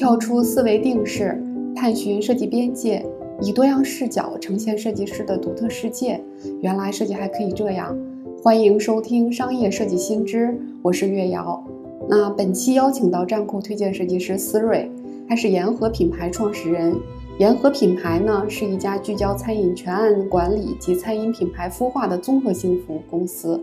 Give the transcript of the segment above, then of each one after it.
跳出思维定式，探寻设计边界，以多样视角呈现设计师的独特世界。原来设计还可以这样！欢迎收听商业设计新知，我是月瑶。那本期邀请到站酷推荐设计师思睿，他是沿河品牌创始人。沿河品牌呢是一家聚焦餐饮全案管理及餐饮品牌孵化的综合性服务公司。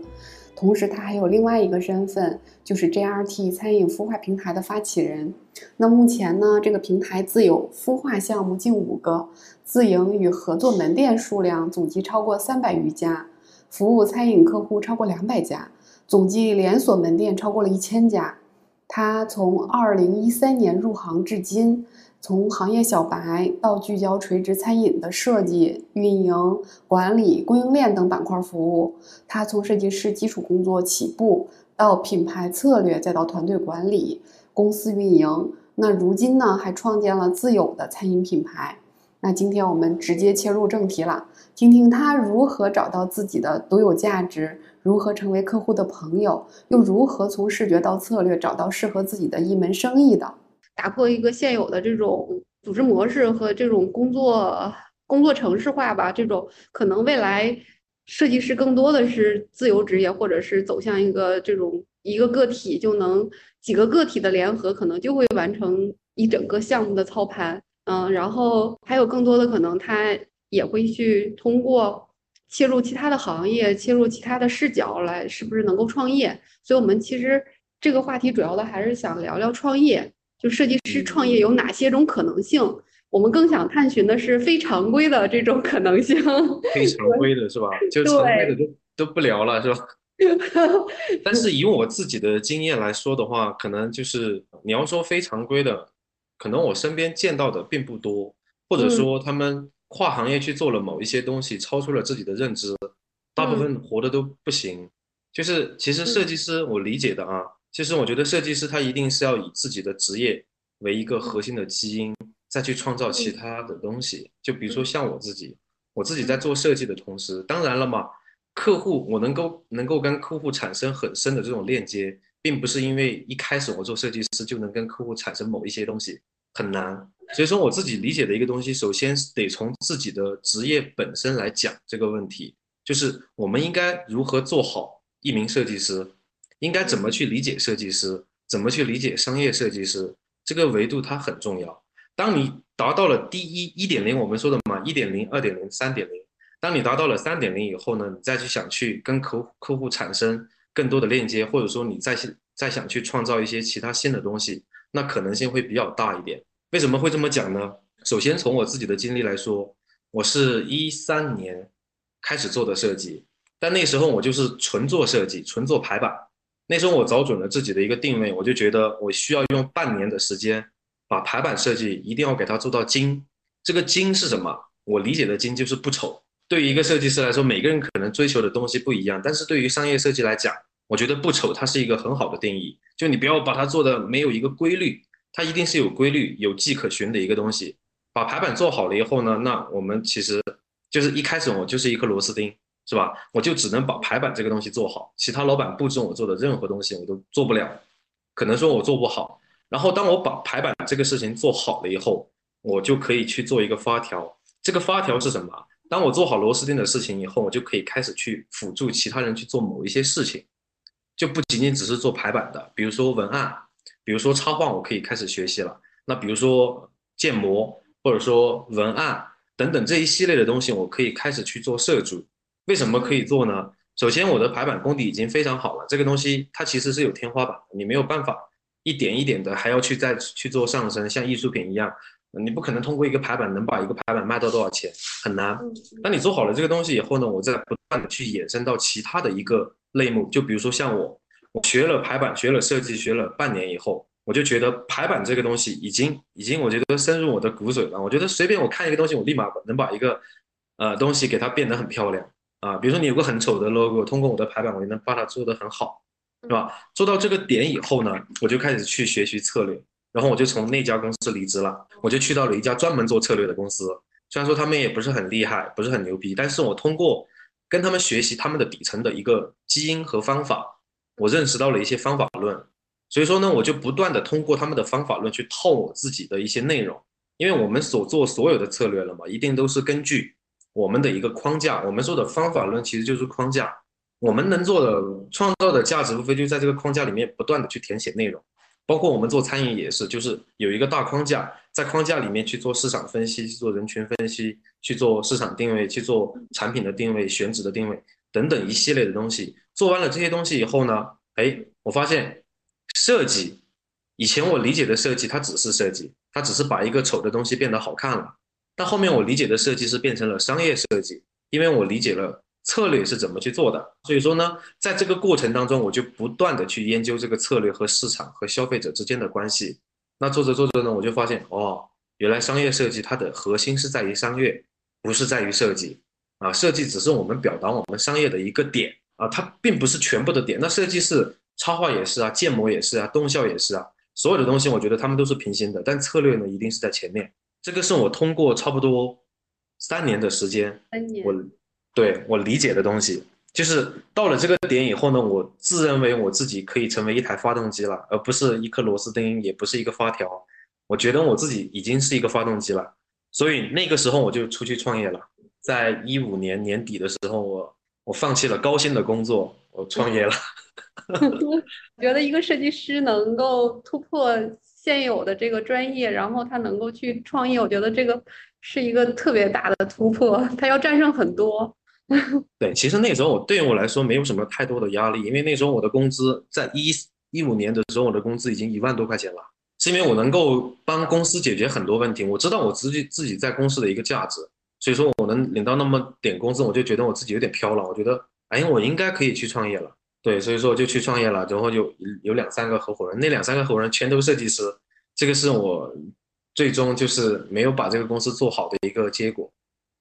同时，他还有另外一个身份，就是 JRT 餐饮孵化平台的发起人。那目前呢，这个平台自有孵化项目近五个，自营与合作门店数量总计超过三百余家，服务餐饮客户超过两百家，总计连锁门店超过了一千家。他从二零一三年入行至今。从行业小白到聚焦垂直餐饮的设计、运营、管理、供应链等板块服务，他从设计师基础工作起步，到品牌策略，再到团队管理、公司运营。那如今呢，还创建了自有的餐饮品牌。那今天我们直接切入正题了，听听他如何找到自己的独有价值，如何成为客户的朋友，又如何从视觉到策略找到适合自己的一门生意的。打破一个现有的这种组织模式和这种工作工作程式化吧，这种可能未来设计师更多的是自由职业，或者是走向一个这种一个个体就能几个个体的联合，可能就会完成一整个项目的操盘。嗯，然后还有更多的可能，他也会去通过切入其他的行业，切入其他的视角来，是不是能够创业？所以我们其实这个话题主要的还是想聊聊创业。就设计师创业有哪些种可能性？我们更想探寻的是非常规的这种可能性。非常规的是吧？就 常规的都都不聊了是吧？但是以我自己的经验来说的话，可能就是你要说非常规的，可能我身边见到的并不多，或者说他们跨行业去做了某一些东西，超出了自己的认知，大部分活的都不行。就是其实设计师，我理解的啊。其实我觉得设计师他一定是要以自己的职业为一个核心的基因，再去创造其他的东西。就比如说像我自己，我自己在做设计的同时，当然了嘛，客户我能够能够跟客户产生很深的这种链接，并不是因为一开始我做设计师就能跟客户产生某一些东西，很难。所以说我自己理解的一个东西，首先得从自己的职业本身来讲这个问题，就是我们应该如何做好一名设计师。应该怎么去理解设计师？怎么去理解商业设计师？这个维度它很重要。当你达到了第一一点零，我们说的嘛，一点零、二点零、三点零。当你达到了三点零以后呢，你再去想去跟客客户产生更多的链接，或者说你再再想去创造一些其他新的东西，那可能性会比较大一点。为什么会这么讲呢？首先从我自己的经历来说，我是一三年开始做的设计，但那时候我就是纯做设计，纯做排版。那时候我找准了自己的一个定位，我就觉得我需要用半年的时间，把排版设计一定要给它做到精。这个精是什么？我理解的精就是不丑。对于一个设计师来说，每个人可能追求的东西不一样，但是对于商业设计来讲，我觉得不丑它是一个很好的定义。就你不要把它做的没有一个规律，它一定是有规律、有迹可循的一个东西。把排版做好了以后呢，那我们其实就是一开始我就是一颗螺丝钉。是吧？我就只能把排版这个东西做好，其他老板布置我做的任何东西我都做不了，可能说我做不好。然后当我把排版这个事情做好了以后，我就可以去做一个发条。这个发条是什么？当我做好螺丝钉的事情以后，我就可以开始去辅助其他人去做某一些事情，就不仅仅只是做排版的，比如说文案，比如说插画，我可以开始学习了。那比如说建模，或者说文案等等这一系列的东西，我可以开始去做设计。为什么可以做呢？首先，我的排版功底已经非常好了。这个东西它其实是有天花板，你没有办法一点一点的还要去再去做上升，像艺术品一样，你不可能通过一个排版能把一个排版卖到多少钱，很难。当你做好了这个东西以后呢，我再不断的去衍生到其他的一个类目，就比如说像我，我学了排版，学了设计，学了半年以后，我就觉得排版这个东西已经已经我觉得深入我的骨髓了。我觉得随便我看一个东西，我立马能把一个呃东西给它变得很漂亮。啊，比如说你有个很丑的 logo，通过我的排版，我就能把它做得很好，是吧？做到这个点以后呢，我就开始去学习策略，然后我就从那家公司离职了，我就去到了一家专门做策略的公司。虽然说他们也不是很厉害，不是很牛逼，但是我通过跟他们学习他们的底层的一个基因和方法，我认识到了一些方法论，所以说呢，我就不断的通过他们的方法论去套我自己的一些内容，因为我们所做所有的策略了嘛，一定都是根据我们的一个框架。我们说的方法论其实就是框架，我们能做的创造的价值，无非就在这个框架里面不断的去填写内容。包括我们做餐饮也是，就是有一个大框架，在框架里面去做市场分析，去做人群分析，去做市场定位，去做产品的定位、选址的定位等等一系列的东西。做完了这些东西以后呢，哎，我发现设计，以前我理解的设计它只是设计，它只是把一个丑的东西变得好看了。但后面我理解的设计是变成了商业设计，因为我理解了。策略是怎么去做的？所以说呢，在这个过程当中，我就不断的去研究这个策略和市场和消费者之间的关系。那做着做着呢，我就发现哦，原来商业设计它的核心是在于商业，不是在于设计啊。设计只是我们表达我们商业的一个点啊，它并不是全部的点。那设计是插画也是啊，建模也是啊，动效也是啊，所有的东西我觉得他们都是平行的，但策略呢一定是在前面。这个是我通过差不多三年的时间，三年我。对我理解的东西，就是到了这个点以后呢，我自认为我自己可以成为一台发动机了，而不是一颗螺丝钉，也不是一个发条。我觉得我自己已经是一个发动机了，所以那个时候我就出去创业了。在一五年年底的时候，我我放弃了高薪的工作，我创业了。我觉得一个设计师能够突破现有的这个专业，然后他能够去创业，我觉得这个是一个特别大的突破，他要战胜很多。对，其实那时候我对于我来说没有什么太多的压力，因为那时候我的工资在一一五年的时候，我的工资已经一万多块钱了，是因为我能够帮公司解决很多问题，我知道我自己自己在公司的一个价值，所以说我能领到那么点工资，我就觉得我自己有点飘了，我觉得哎，我应该可以去创业了。对，所以说我就去创业了，然后就有两三个合伙人，那两三个合伙人全都是设计师，这个是我最终就是没有把这个公司做好的一个结果。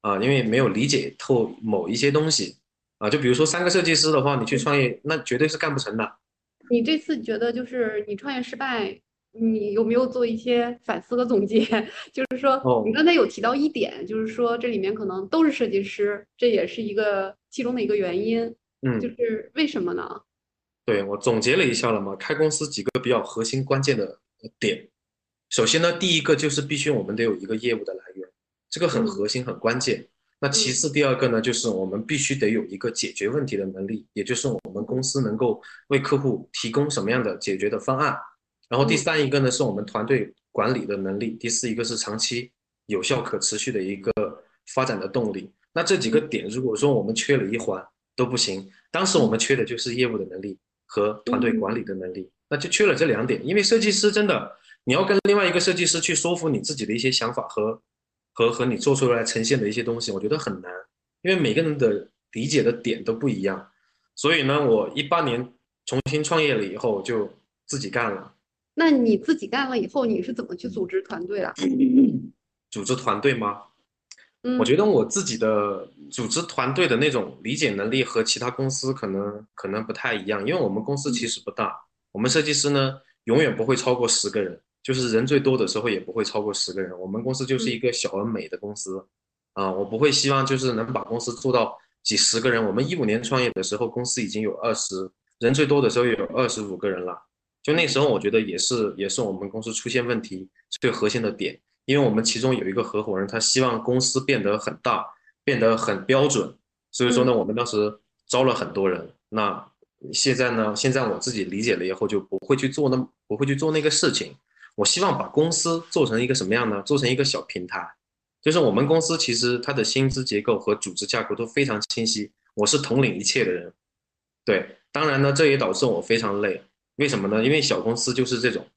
啊，因为没有理解透某一些东西啊，就比如说三个设计师的话，你去创业那绝对是干不成的。你这次觉得就是你创业失败，你有没有做一些反思和总结？就是说，你刚才有提到一点，就是说这里面可能都是设计师，这也是一个其中的一个原因。嗯，就是为什么呢？对我总结了一下了嘛，开公司几个比较核心关键的点，首先呢，第一个就是必须我们得有一个业务的来源。这个很核心，很关键。那其次，第二个呢，就是我们必须得有一个解决问题的能力，也就是我们公司能够为客户提供什么样的解决的方案。然后第三一个呢，是我们团队管理的能力。第四一个是长期有效、可持续的一个发展的动力。那这几个点，如果说我们缺了一环都不行。当时我们缺的就是业务的能力和团队管理的能力，那就缺了这两点。因为设计师真的，你要跟另外一个设计师去说服你自己的一些想法和。和和你做出来呈现的一些东西，我觉得很难，因为每个人的理解的点都不一样。所以呢，我一八年重新创业了以后，就自己干了。那你自己干了以后，你是怎么去组织团队的？组织团队吗？嗯，我觉得我自己的组织团队的那种理解能力和其他公司可能可能不太一样，因为我们公司其实不大，我们设计师呢永远不会超过十个人。就是人最多的时候也不会超过十个人，我们公司就是一个小而美的公司，啊，我不会希望就是能把公司做到几十个人。我们一五年创业的时候，公司已经有二十人，最多的时候有二十五个人了。就那时候，我觉得也是也是我们公司出现问题最核心的点，因为我们其中有一个合伙人，他希望公司变得很大，变得很标准，所以说呢，我们当时招了很多人。那现在呢，现在我自己理解了以后，就不会去做那不会去做那个事情。我希望把公司做成一个什么样呢？做成一个小平台，就是我们公司其实它的薪资结构和组织架构都非常清晰。我是统领一切的人，对，当然呢，这也导致我非常累。为什么呢？因为小公司就是这种，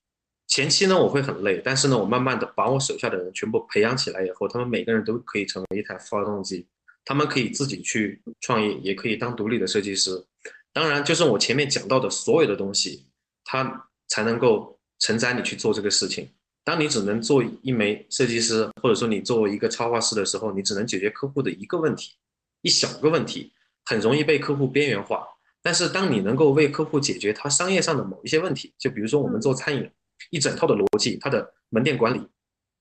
前期呢我会很累，但是呢，我慢慢的把我手下的人全部培养起来以后，他们每个人都可以成为一台发动机，他们可以自己去创业，也可以当独立的设计师。当然，就是我前面讲到的所有的东西，它才能够。承载你去做这个事情。当你只能做一枚设计师，或者说你作为一个插画师的时候，你只能解决客户的一个问题，一小个问题，很容易被客户边缘化。但是当你能够为客户解决他商业上的某一些问题，就比如说我们做餐饮，一整套的逻辑，它的门店管理、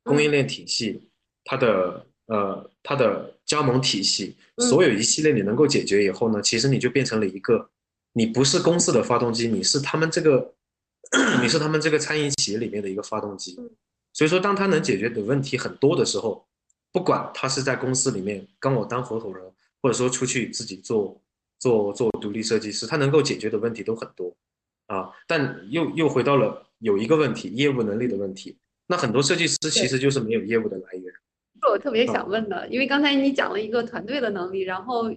供应链体系、它的呃它的加盟体系，所有一系列你能够解决以后呢，其实你就变成了一个，你不是公司的发动机，你是他们这个。你是他们这个餐饮企业里面的一个发动机。所以说，当他能解决的问题很多的时候，不管他是在公司里面跟我当合伙人，或者说出去自己做做做独立设计师，他能够解决的问题都很多啊。但又又回到了有一个问题，业务能力的问题。那很多设计师其实就是没有业务的来源。是我特别想问的，因为刚才你讲了一个团队的能力，然后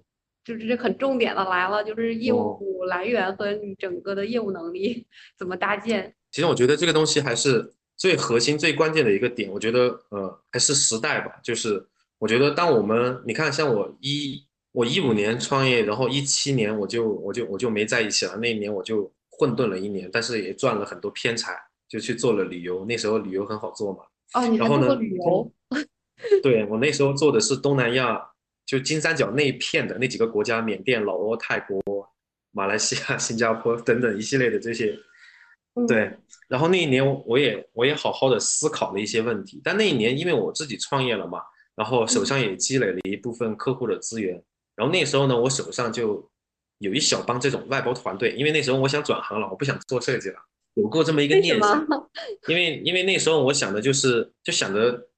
就是这很重点的来了，就是业务来源和你整个的业务能力 怎么搭建。其实我觉得这个东西还是最核心、最关键的一个点。我觉得呃还是时代吧，就是我觉得当我们你看像我一我一五年创业，然后一七年我就我就我就没在一起了，那一年我就混沌了一年，但是也赚了很多偏财。就去做了旅游，那时候旅游很好做嘛。哦，你还做旅游？对我那时候做的是东南亚，就金三角那一片的那几个国家：缅甸、老挝、泰国、马来西亚、新加坡等等一系列的这些。对，然后那一年我也我也好好的思考了一些问题。但那一年因为我自己创业了嘛，然后手上也积累了一部分客户的资源。然后那时候呢，我手上就有一小帮这种外包团队，因为那时候我想转行了，我不想做设计了。有过这么一个念想，因为因为那时候我想的就是就想着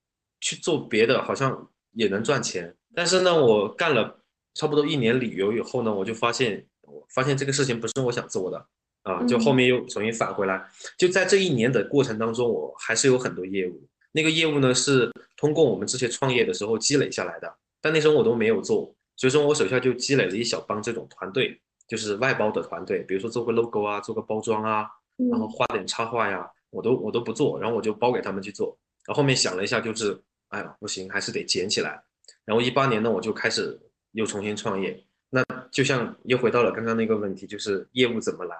去做别的，好像也能赚钱。但是呢，我干了差不多一年旅游以后呢，我就发现，我发现这个事情不是我想做的啊，就后面又重新返回来。就在这一年的过程当中，我还是有很多业务。那个业务呢，是通过我们之前创业的时候积累下来的，但那时候我都没有做，所以说我手下就积累了一小帮这种团队，就是外包的团队，比如说做个 logo 啊，做个包装啊。然后画点插画呀，我都我都不做，然后我就包给他们去做。然后后面想了一下，就是哎呀不行，还是得捡起来。然后一八年呢，我就开始又重新创业。那就像又回到了刚刚那个问题，就是业务怎么来？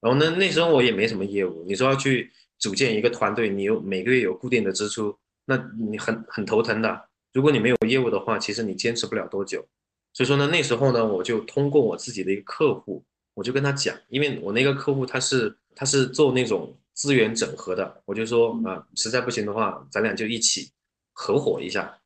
然后呢，那时候我也没什么业务，你说要去组建一个团队，你有每个月有固定的支出，那你很很头疼的。如果你没有业务的话，其实你坚持不了多久。所以说呢，那时候呢，我就通过我自己的一个客户，我就跟他讲，因为我那个客户他是。他是做那种资源整合的，我就说啊，实在不行的话，咱俩就一起合伙一下。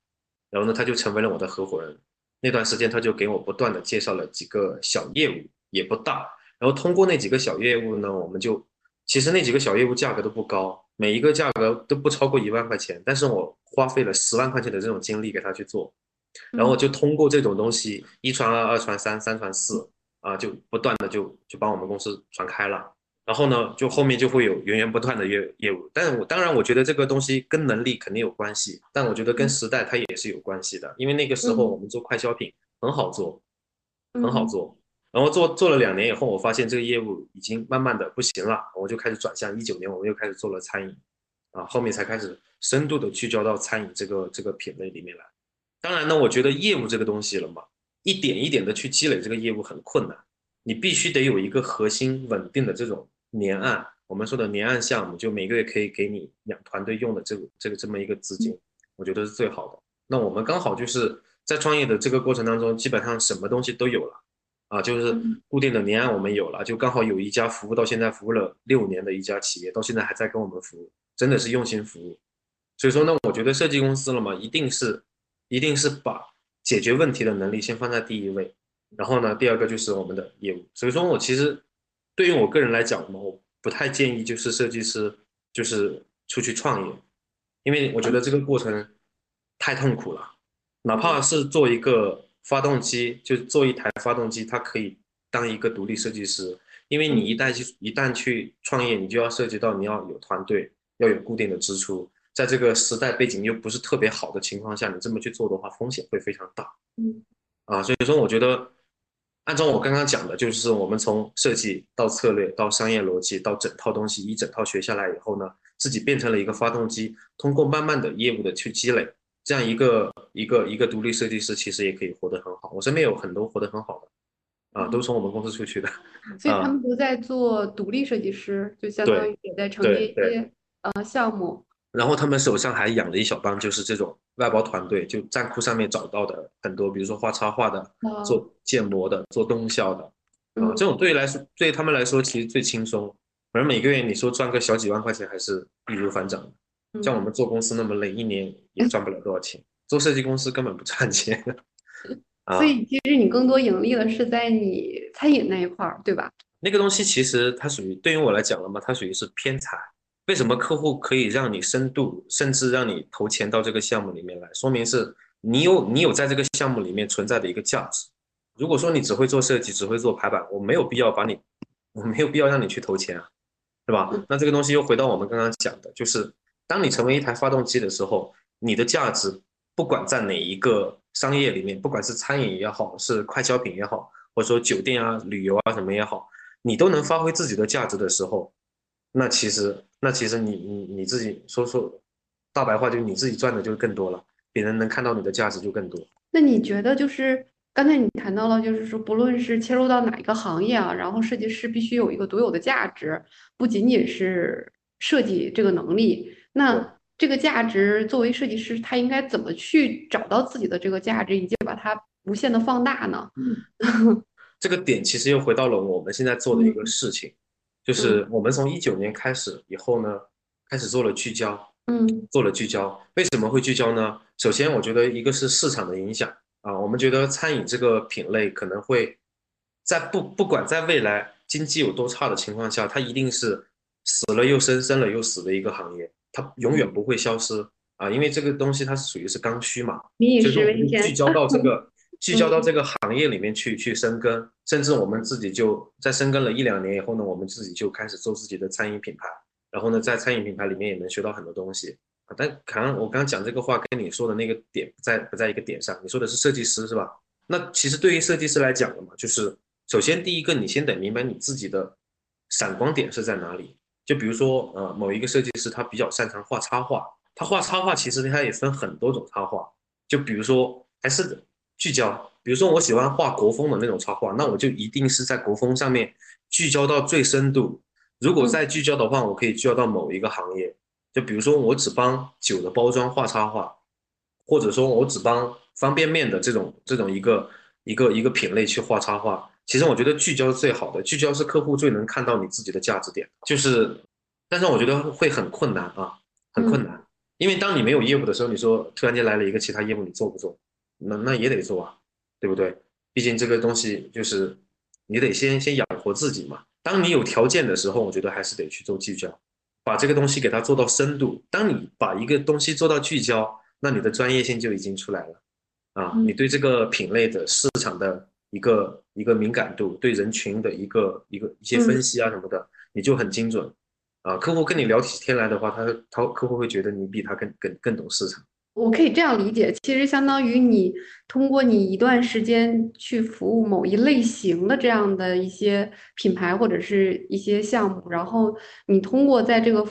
然后呢，他就成为了我的合伙人。那段时间，他就给我不断的介绍了几个小业务，也不大。然后通过那几个小业务呢，我们就其实那几个小业务价格都不高，每一个价格都不超过一万块钱。但是我花费了十万块钱的这种精力给他去做，然后就通过这种东西一传二，二传三，三传四啊，就不断的就就把我们公司传开了。然后呢，就后面就会有源源不断的业业务，但是我当然我觉得这个东西跟能力肯定有关系，但我觉得跟时代它也是有关系的，因为那个时候我们做快消品很好做，很好做，然后做做了两年以后，我发现这个业务已经慢慢的不行了，我就开始转向，一九年我们又开始做了餐饮，啊，后面才开始深度的聚焦到餐饮这个这个品类里面来。当然呢，我觉得业务这个东西了嘛，一点一点的去积累这个业务很困难，你必须得有一个核心稳定的这种。年案，我们说的年案项目，就每个月可以给你养团队用的这个这个这么一个资金，我觉得是最好的。那我们刚好就是在创业的这个过程当中，基本上什么东西都有了啊，就是固定的年案我们有了，就刚好有一家服务到现在服务了六年的一家企业，到现在还在跟我们服务，真的是用心服务。所以说呢，我觉得设计公司了嘛，一定是一定是把解决问题的能力先放在第一位，然后呢，第二个就是我们的业务。所以说我其实。对于我个人来讲嘛，我不太建议就是设计师就是出去创业，因为我觉得这个过程太痛苦了。哪怕是做一个发动机，就做一台发动机，它可以当一个独立设计师。因为你一旦去一旦去创业，你就要涉及到你要有团队，要有固定的支出，在这个时代背景又不是特别好的情况下，你这么去做的话，风险会非常大。嗯，啊，所以说我觉得。按照我刚刚讲的，就是我们从设计到策略到商业逻辑到整套东西一整套学下来以后呢，自己变成了一个发动机，通过慢慢的业务的去积累，这样一个一个一个独立设计师其实也可以活得很好。我身边有很多活得很好的，啊，都从我们公司出去的。所以他们都在做独立设计师，就相当于也在承接一些呃项目。然后他们手上还养了一小帮，就是这种外包团队，就站库上面找到的很多，比如说画插画的、做建模的、做动效的，啊，这种对于来说，对他们来说其实最轻松，反正每个月你说赚个小几万块钱，还是易如反掌。像我们做公司那么累，一年也赚不了多少钱，做设计公司根本不赚钱。所以其实你更多盈利的是在你餐饮那一块儿，对吧？那个东西其实它属于对于我来讲了嘛，它属于是偏财。为什么客户可以让你深度，甚至让你投钱到这个项目里面来？说明是你有你有在这个项目里面存在的一个价值。如果说你只会做设计，只会做排版，我没有必要把你，我没有必要让你去投钱啊，对吧？那这个东西又回到我们刚刚讲的，就是当你成为一台发动机的时候，你的价值不管在哪一个商业里面，不管是餐饮也好，是快消品也好，或者说酒店啊、旅游啊什么也好，你都能发挥自己的价值的时候，那其实。那其实你你你自己说说，大白话就是你自己赚的就更多了，别人能看到你的价值就更多。那你觉得就是刚才你谈到了，就是说不论是切入到哪一个行业啊，然后设计师必须有一个独有的价值，不仅仅是设计这个能力。那这个价值作为设计师，他应该怎么去找到自己的这个价值，以及把它无限的放大呢？这个点其实又回到了我们现在做的一个事情。就是我们从一九年开始以后呢，开始做了聚焦，嗯，做了聚焦。为什么会聚焦呢？首先，我觉得一个是市场的影响啊，我们觉得餐饮这个品类可能会在不不管在未来经济有多差的情况下，它一定是死了又生，生了又死的一个行业，它永远不会消失啊，因为这个东西它是属于是刚需嘛，就是聚焦到这个。聚焦到这个行业里面去，去深耕，甚至我们自己就在深耕了一两年以后呢，我们自己就开始做自己的餐饮品牌，然后呢，在餐饮品牌里面也能学到很多东西啊。但可能我刚刚讲这个话跟你说的那个点不在不在一个点上，你说的是设计师是吧？那其实对于设计师来讲的嘛，就是首先第一个，你先得明白你自己的闪光点是在哪里。就比如说，呃，某一个设计师他比较擅长画插画，他画插画其实他也分很多种插画，就比如说还是。聚焦，比如说我喜欢画国风的那种插画，那我就一定是在国风上面聚焦到最深度。如果再聚焦的话，我可以聚焦到某一个行业，就比如说我只帮酒的包装画插画，或者说我只帮方便面的这种这种一个一个一个品类去画插画。其实我觉得聚焦是最好的，聚焦是客户最能看到你自己的价值点。就是，但是我觉得会很困难啊，很困难，因为当你没有业务的时候，你说突然间来了一个其他业务，你做不做？那那也得做啊，对不对？毕竟这个东西就是你得先先养活自己嘛。当你有条件的时候，我觉得还是得去做聚焦，把这个东西给它做到深度。当你把一个东西做到聚焦，那你的专业性就已经出来了啊。你对这个品类的市场的一个一个敏感度，对人群的一个一个一些分析啊什么的，你就很精准啊。客户跟你聊起天来的话，他他客户会觉得你比他更更更懂市场。我可以这样理解，其实相当于你通过你一段时间去服务某一类型的这样的一些品牌或者是一些项目，然后你通过在这个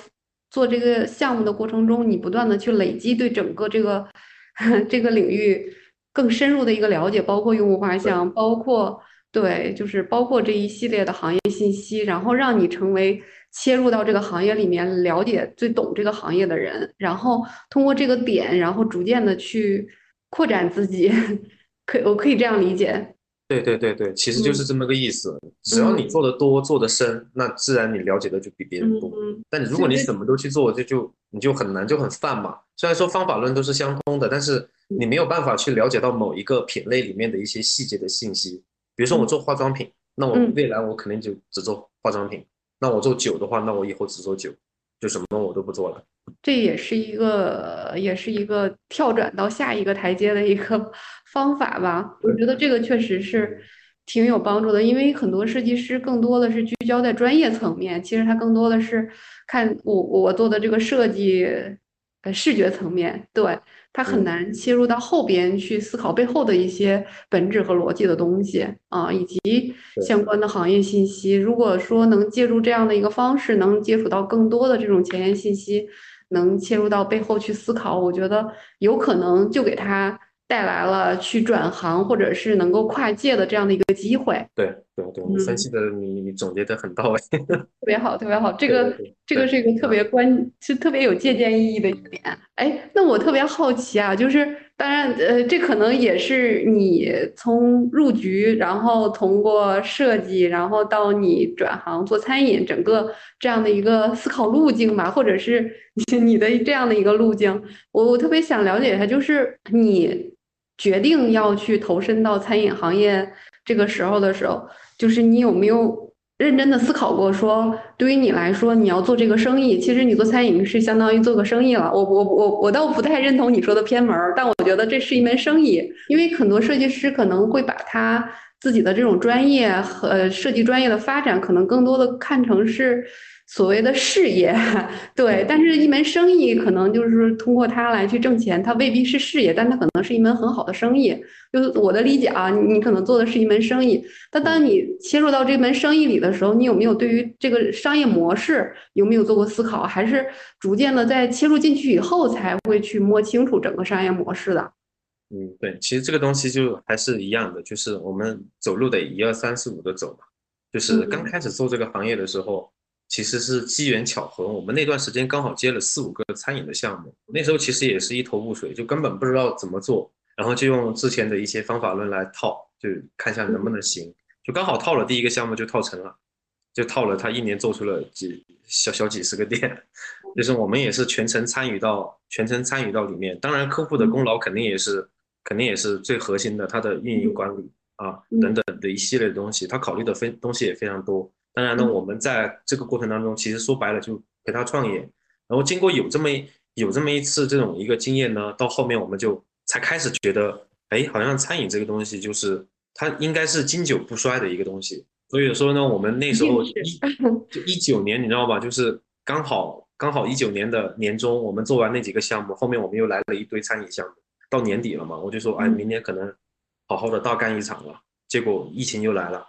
做这个项目的过程中，你不断的去累积对整个这个 这个领域更深入的一个了解，包括用户画像，包括对，就是包括这一系列的行业信息，然后让你成为。切入到这个行业里面，了解最懂这个行业的人，然后通过这个点，然后逐渐的去扩展自己，可我可以这样理解。对对对对，其实就是这么个意思。只要你做的多，做的深，那自然你了解的就比别人多。但如果你什么都去做，这就你就很难，就很泛嘛。虽然说方法论都是相通的，但是你没有办法去了解到某一个品类里面的一些细节的信息。比如说我做化妆品，那我未来我肯定就只做化妆品。那我做酒的话，那我以后只做酒，就什么我都不做了。这也是一个，也是一个跳转到下一个台阶的一个 方法吧。我觉得这个确实是挺有帮助的，因为很多设计师更多的是聚焦在专业层面，其实他更多的是看我我做的这个设计，呃，视觉层面对。他很难切入到后边去思考背后的一些本质和逻辑的东西啊，以及相关的行业信息。如果说能借助这样的一个方式，能接触到更多的这种前沿信息，能切入到背后去思考，我觉得有可能就给他。带来了去转行或者是能够跨界的这样的一个机会。对对对，你分析的你你总结的很到位，特别好特别好。这个这个是一个特别关是特别有借鉴意义的一点。哎，那我特别好奇啊，就是当然呃，这可能也是你从入局，然后通过设计，然后到你转行做餐饮，整个这样的一个思考路径吧，或者是你 的这样的一个路径。我我特别想了解一下，就是你。决定要去投身到餐饮行业这个时候的时候，就是你有没有认真的思考过，说对于你来说，你要做这个生意，其实你做餐饮是相当于做个生意了。我我我我倒不太认同你说的偏门，但我觉得这是一门生意，因为很多设计师可能会把他自己的这种专业和设计专业的发展，可能更多的看成是。所谓的事业，对，但是一门生意可能就是通过它来去挣钱，它未必是事业，但它可能是一门很好的生意。就是我的理解啊，你可能做的是一门生意，但当你切入到这门生意里的时候，你有没有对于这个商业模式有没有做过思考？还是逐渐的在切入进去以后才会去摸清楚整个商业模式的？嗯，对，其实这个东西就还是一样的，就是我们走路得一二三四五的走嘛。就是刚开始做这个行业的时候。其实是机缘巧合，我们那段时间刚好接了四五个餐饮的项目，那时候其实也是一头雾水，就根本不知道怎么做，然后就用之前的一些方法论来套，就看一下能不能行，就刚好套了第一个项目就套成了，就套了，他一年做出了几小小几十个店，就是我们也是全程参与到全程参与到里面，当然客户的功劳肯定也是肯定也是最核心的，他的运营管理啊等等的一系列的东西，他考虑的非东西也非常多。当然呢，我们在这个过程当中，其实说白了就陪他创业，然后经过有这么有这么一次这种一个经验呢，到后面我们就才开始觉得，哎，好像餐饮这个东西就是它应该是经久不衰的一个东西。所以说呢，我们那时候一就一九年，你知道吧？就是刚好刚好一九年的年中，我们做完那几个项目，后面我们又来了一堆餐饮项目，到年底了嘛，我就说，哎，明年可能好好的大干一场了。结果疫情又来了。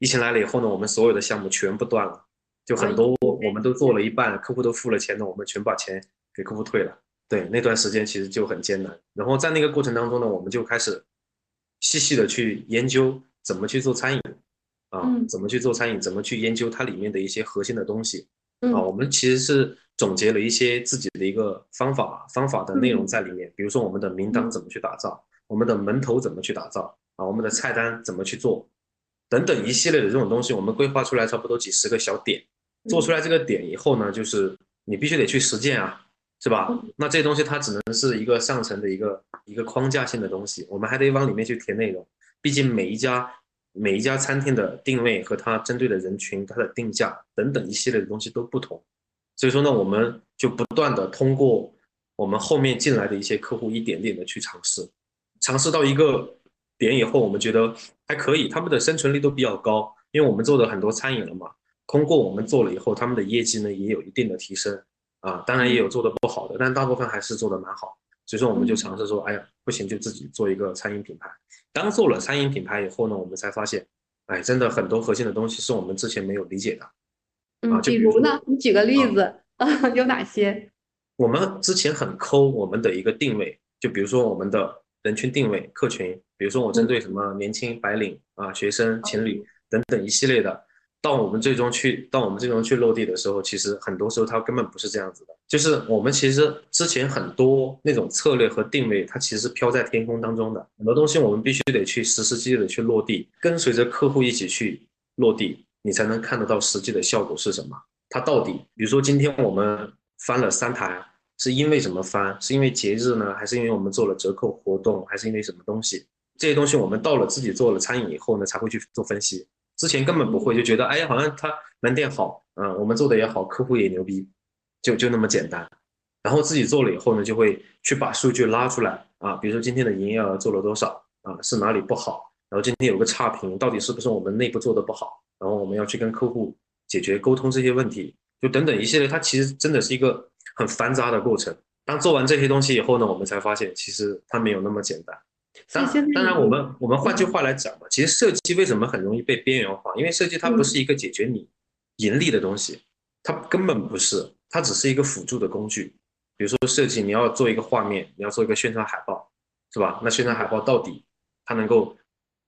疫情来了以后呢，我们所有的项目全部断了，就很多我们都做了一半，客户都付了钱呢，我们全把钱给客户退了。对，那段时间其实就很艰难。然后在那个过程当中呢，我们就开始细细的去研究怎么去做餐饮啊，怎么去做餐饮，怎么去研究它里面的一些核心的东西啊。我们其实是总结了一些自己的一个方法方法的内容在里面，比如说我们的名单怎么去打造，我们的门头怎么去打造啊，我们的菜单怎么去做。等等一系列的这种东西，我们规划出来差不多几十个小点，做出来这个点以后呢，就是你必须得去实践啊，是吧？那这些东西它只能是一个上层的一个一个框架性的东西，我们还得往里面去填内容。毕竟每一家每一家餐厅的定位和它针对的人群、它的定价等等一系列的东西都不同，所以说呢，我们就不断的通过我们后面进来的一些客户，一点点的去尝试，尝试到一个。点以后，我们觉得还可以，他们的生存率都比较高，因为我们做的很多餐饮了嘛。通过我们做了以后，他们的业绩呢也有一定的提升啊，当然也有做的不好的，但大部分还是做的蛮好。所以说，我们就尝试说，哎呀，不行就自己做一个餐饮品牌。当做了餐饮品牌以后呢，我们才发现，哎，真的很多核心的东西是我们之前没有理解的。嗯，比如呢？你举个例子啊，有哪些？我们之前很抠我们的一个定位，就比如说我们的人群定位、客群。比如说我针对什么年轻白领啊、学生、情侣等等一系列的，到我们最终去到我们最终去落地的时候，其实很多时候它根本不是这样子的。就是我们其实之前很多那种策略和定位，它其实是飘在天空当中的。很多东西我们必须得去实实际际的去落地，跟随着客户一起去落地，你才能看得到实际的效果是什么。它到底，比如说今天我们翻了三台，是因为什么翻？是因为节日呢，还是因为我们做了折扣活动，还是因为什么东西？这些东西我们到了自己做了餐饮以后呢，才会去做分析。之前根本不会，就觉得哎呀，好像他门店好，嗯，我们做的也好，客户也牛逼，就就那么简单。然后自己做了以后呢，就会去把数据拉出来啊，比如说今天的营业额做了多少啊，是哪里不好？然后今天有个差评，到底是不是我们内部做的不好？然后我们要去跟客户解决沟通这些问题，就等等一系列。它其实真的是一个很繁杂的过程。当做完这些东西以后呢，我们才发现其实它没有那么简单。当当然，我们我们换句话来讲嘛，其实设计为什么很容易被边缘化？因为设计它不是一个解决你盈利的东西，它根本不是，它只是一个辅助的工具。比如说设计，你要做一个画面，你要做一个宣传海报，是吧？那宣传海报到底它能够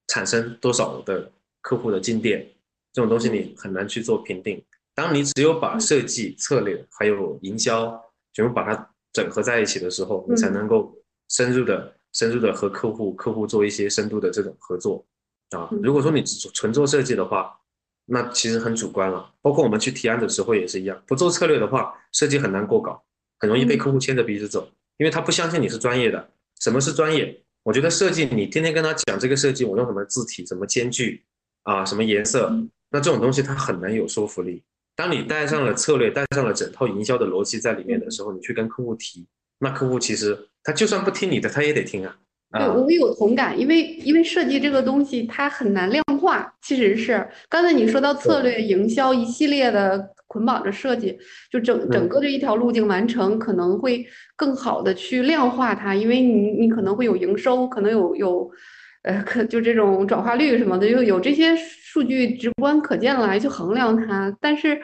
产生多少的客户的进店？这种东西你很难去做评定。当你只有把设计策略还有营销全部把它整合在一起的时候，你才能够深入的。深入的和客户客户做一些深度的这种合作啊，如果说你只纯做设计的话，那其实很主观了。包括我们去提案的时候也是一样，不做策略的话，设计很难过稿，很容易被客户牵着鼻子走，因为他不相信你是专业的。什么是专业？我觉得设计你天天跟他讲这个设计，我用什么字体，什么间距啊，什么颜色，那这种东西它很难有说服力。当你带上了策略，带上了整套营销的逻辑在里面的时候，你去跟客户提，那客户其实他就算不听你的，他也得听啊。对，我也有同感，因为因为设计这个东西它很难量化，其实是。刚才你说到策略、营销一系列的捆绑着设计，就整整个这一条路径完成，可能会更好的去量化它，因为你你可能会有营收，可能有有，呃，可就这种转化率什么的，就有这些数据直观可见来去衡量它，但是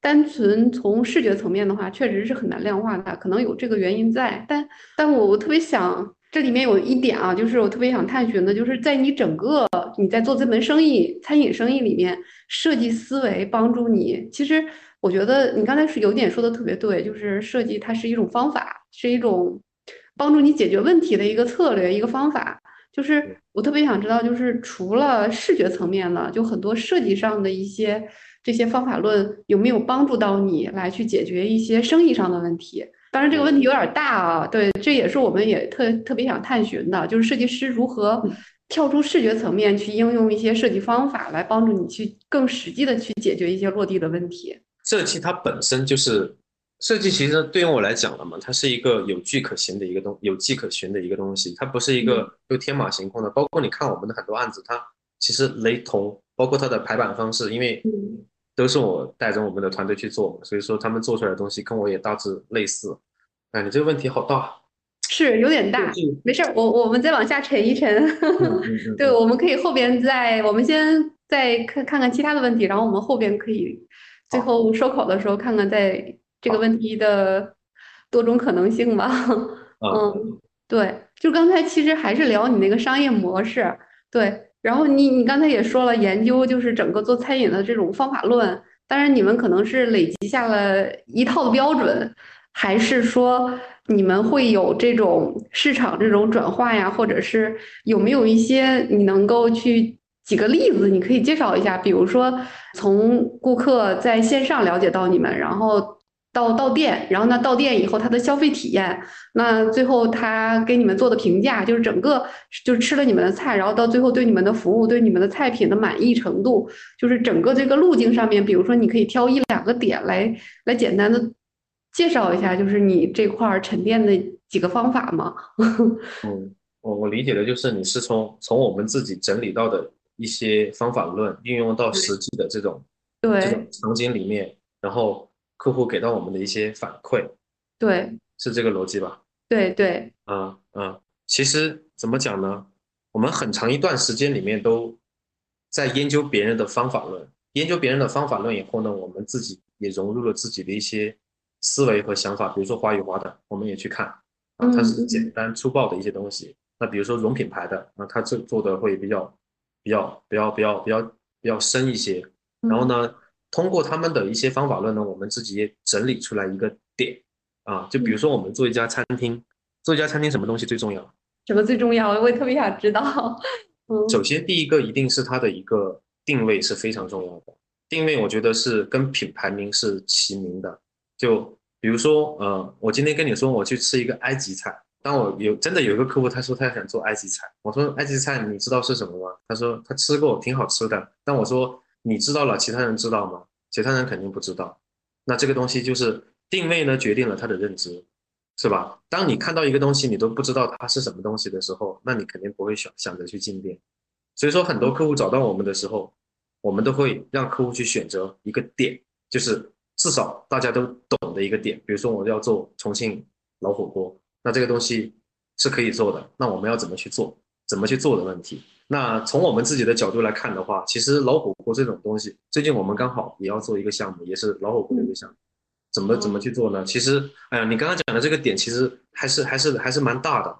单纯从视觉层面的话，确实是很难量化的，可能有这个原因在，但但我我特别想。这里面有一点啊，就是我特别想探寻的，就是在你整个你在做这门生意、餐饮生意里面，设计思维帮助你。其实我觉得你刚才是有点说的特别对，就是设计它是一种方法，是一种帮助你解决问题的一个策略、一个方法。就是我特别想知道，就是除了视觉层面的，就很多设计上的一些这些方法论，有没有帮助到你来去解决一些生意上的问题？当然这个问题有点大啊，对，这也是我们也特特别想探寻的，就是设计师如何跳出视觉层面去应用一些设计方法，来帮助你去更实际的去解决一些落地的问题。设计它本身就是设计，其实对于我来讲了嘛，它是一个有据可循的一个东，有迹可循的一个东西，它不是一个就天马行空的。包括你看我们的很多案子，它其实雷同，包括它的排版方式，因为。都是我带着我们的团队去做，所以说他们做出来的东西跟我也大致类似。哎，你这个问题好大，是有点大，没事儿，我我们再往下沉一沉。对，我们可以后边再，我们先再看看看其他的问题，然后我们后边可以最后收口的时候看看在这个问题的多种可能性吧。嗯，对，就刚才其实还是聊你那个商业模式，对。然后你你刚才也说了，研究就是整个做餐饮的这种方法论。当然，你们可能是累积下了一套的标准，还是说你们会有这种市场这种转化呀？或者是有没有一些你能够去举个例子，你可以介绍一下？比如说从顾客在线上了解到你们，然后。到到店，然后呢，到店以后他的消费体验，那最后他给你们做的评价，就是整个就是吃了你们的菜，然后到最后对你们的服务、对你们的菜品的满意程度，就是整个这个路径上面，比如说你可以挑一两个点来来简单的介绍一下，就是你这块沉淀的几个方法吗？嗯，我我理解的就是你是从从我们自己整理到的一些方法论运用到实际的这种对这种场景里面，然后。客户给到我们的一些反馈，对，是这个逻辑吧？对对，啊啊，其实怎么讲呢？我们很长一段时间里面都在研究别人的方法论，研究别人的方法论以后呢，我们自己也融入了自己的一些思维和想法。比如说华与华的，我们也去看啊，它是简单粗暴的一些东西。那比如说融品牌的，那它这做的会比较比较比较比较比较比较深一些。然后呢？通过他们的一些方法论呢，我们自己也整理出来一个点啊，就比如说我们做一家餐厅，做一家餐厅什么东西最重要？什么最重要？我也特别想知道。嗯，首先第一个一定是它的一个定位是非常重要的，定位我觉得是跟品牌名是齐名的。就比如说，呃，我今天跟你说我去吃一个埃及菜，当我有真的有一个客户他说他想做埃及菜，我说埃及菜你知道是什么吗？他说他吃过，挺好吃的。但我说。你知道了，其他人知道吗？其他人肯定不知道。那这个东西就是定位呢，决定了他的认知，是吧？当你看到一个东西，你都不知道它是什么东西的时候，那你肯定不会想想着去进店。所以说，很多客户找到我们的时候，我们都会让客户去选择一个点，就是至少大家都懂的一个点。比如说，我要做重庆老火锅，那这个东西是可以做的。那我们要怎么去做？怎么去做的问题？那从我们自己的角度来看的话，其实老火锅这种东西，最近我们刚好也要做一个项目，也是老火锅的一个项目。怎么怎么去做呢？其实，哎呀，你刚刚讲的这个点，其实还是还是还是蛮大的。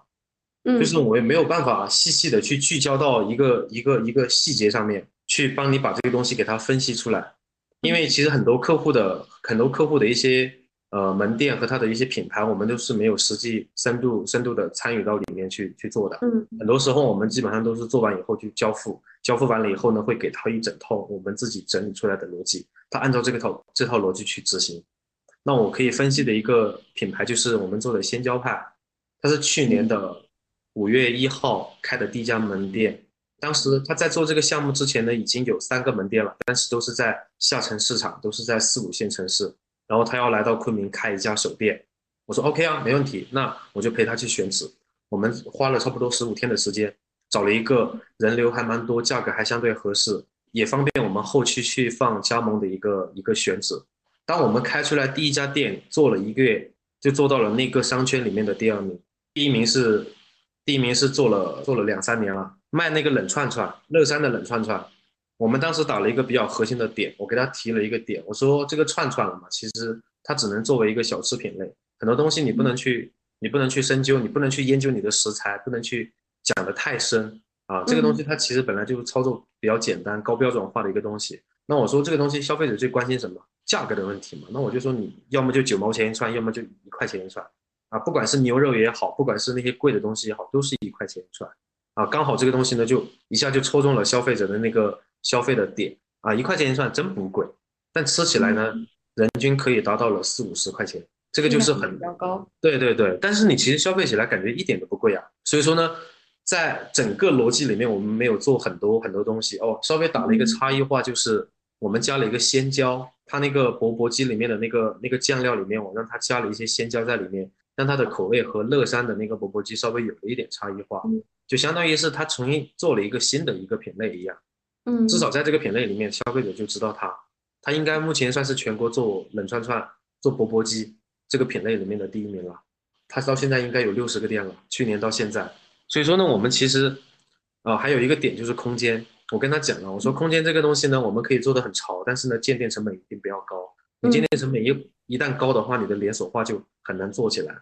嗯，就是我也没有办法细细的去聚焦到一个一个一个细节上面去帮你把这个东西给它分析出来，因为其实很多客户的很多客户的一些。呃，门店和它的一些品牌，我们都是没有实际深度、深度的参与到里面去去做的。嗯，很多时候我们基本上都是做完以后去交付，交付完了以后呢，会给他一整套我们自己整理出来的逻辑，他按照这个套这套逻辑去执行。那我可以分析的一个品牌就是我们做的鲜椒派，它是去年的五月一号开的第一家门店，当时他在做这个项目之前呢，已经有三个门店了，但是都是在下沉市场，都是在四五线城市。然后他要来到昆明开一家手店，我说 OK 啊，没问题，那我就陪他去选址。我们花了差不多十五天的时间，找了一个人流还蛮多、价格还相对合适，也方便我们后期去放加盟的一个一个选址。当我们开出来第一家店，做了一个月，就做到了那个商圈里面的第二名。第一名是第一名是做了做了两三年了，卖那个冷串串，乐山的冷串串。我们当时打了一个比较核心的点，我给他提了一个点，我说这个串串了嘛，其实它只能作为一个小吃品类，很多东西你不能去，你不能去深究，你不能去研究你的食材，不能去讲的太深啊。这个东西它其实本来就是操作比较简单、高标准化的一个东西。那我说这个东西消费者最关心什么？价格的问题嘛。那我就说你要么就九毛钱一串，要么就一块钱一串啊。不管是牛肉也好，不管是那些贵的东西也好，都是一块钱一串啊。刚好这个东西呢，就一下就戳中了消费者的那个。消费的点啊，一块钱一串真不贵，但吃起来呢，人均可以达到了四五十块钱，这个就是很比较高。对对对，但是你其实消费起来感觉一点都不贵啊。所以说呢，在整个逻辑里面，我们没有做很多很多东西哦，稍微打了一个差异化，就是我们加了一个鲜椒，它那个钵钵鸡里面的那个那个酱料里面，我让它加了一些鲜椒在里面，让它的口味和乐山的那个钵钵鸡稍微有了一点差异化，就相当于是它重新做了一个新的一个品类一样。嗯，至少在这个品类里面，消费者就知道它，它应该目前算是全国做冷串串、做钵钵鸡这个品类里面的第一名了。它到现在应该有六十个店了，去年到现在。所以说呢，我们其实，啊，还有一个点就是空间。我跟他讲了，我说空间这个东西呢，我们可以做的很潮，但是呢，建店成本一定不要高。你建店成本一一旦高的话，你的连锁化就很难做起来。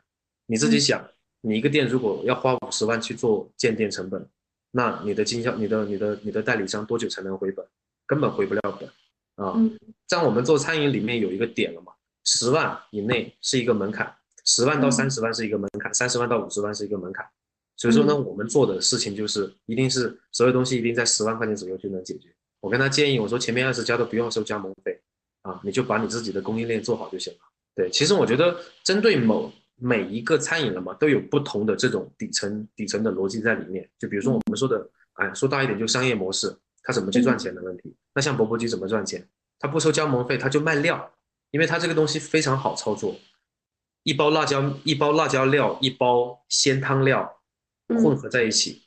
你自己想，你一个店如果要花五十万去做建店成本。那你的经销、你的、你的、你的代理商多久才能回本？根本回不了本啊！在我们做餐饮里面有一个点了嘛，十万以内是一个门槛，十万到三十万是一个门槛，三十万到五十万是一个门槛。所以说呢，我们做的事情就是一定是所有东西一定在十万块钱左右就能解决。我跟他建议，我说前面二十家都不用收加盟费啊，你就把你自己的供应链做好就行了。对，其实我觉得针对某。每一个餐饮了嘛，都有不同的这种底层底层的逻辑在里面。就比如说我们说的，哎，说大一点就商业模式，它怎么去赚钱的问题。那像钵钵鸡怎么赚钱？它不收加盟费，它就卖料，因为它这个东西非常好操作，一包辣椒一包辣椒料，一包鲜汤料混合在一起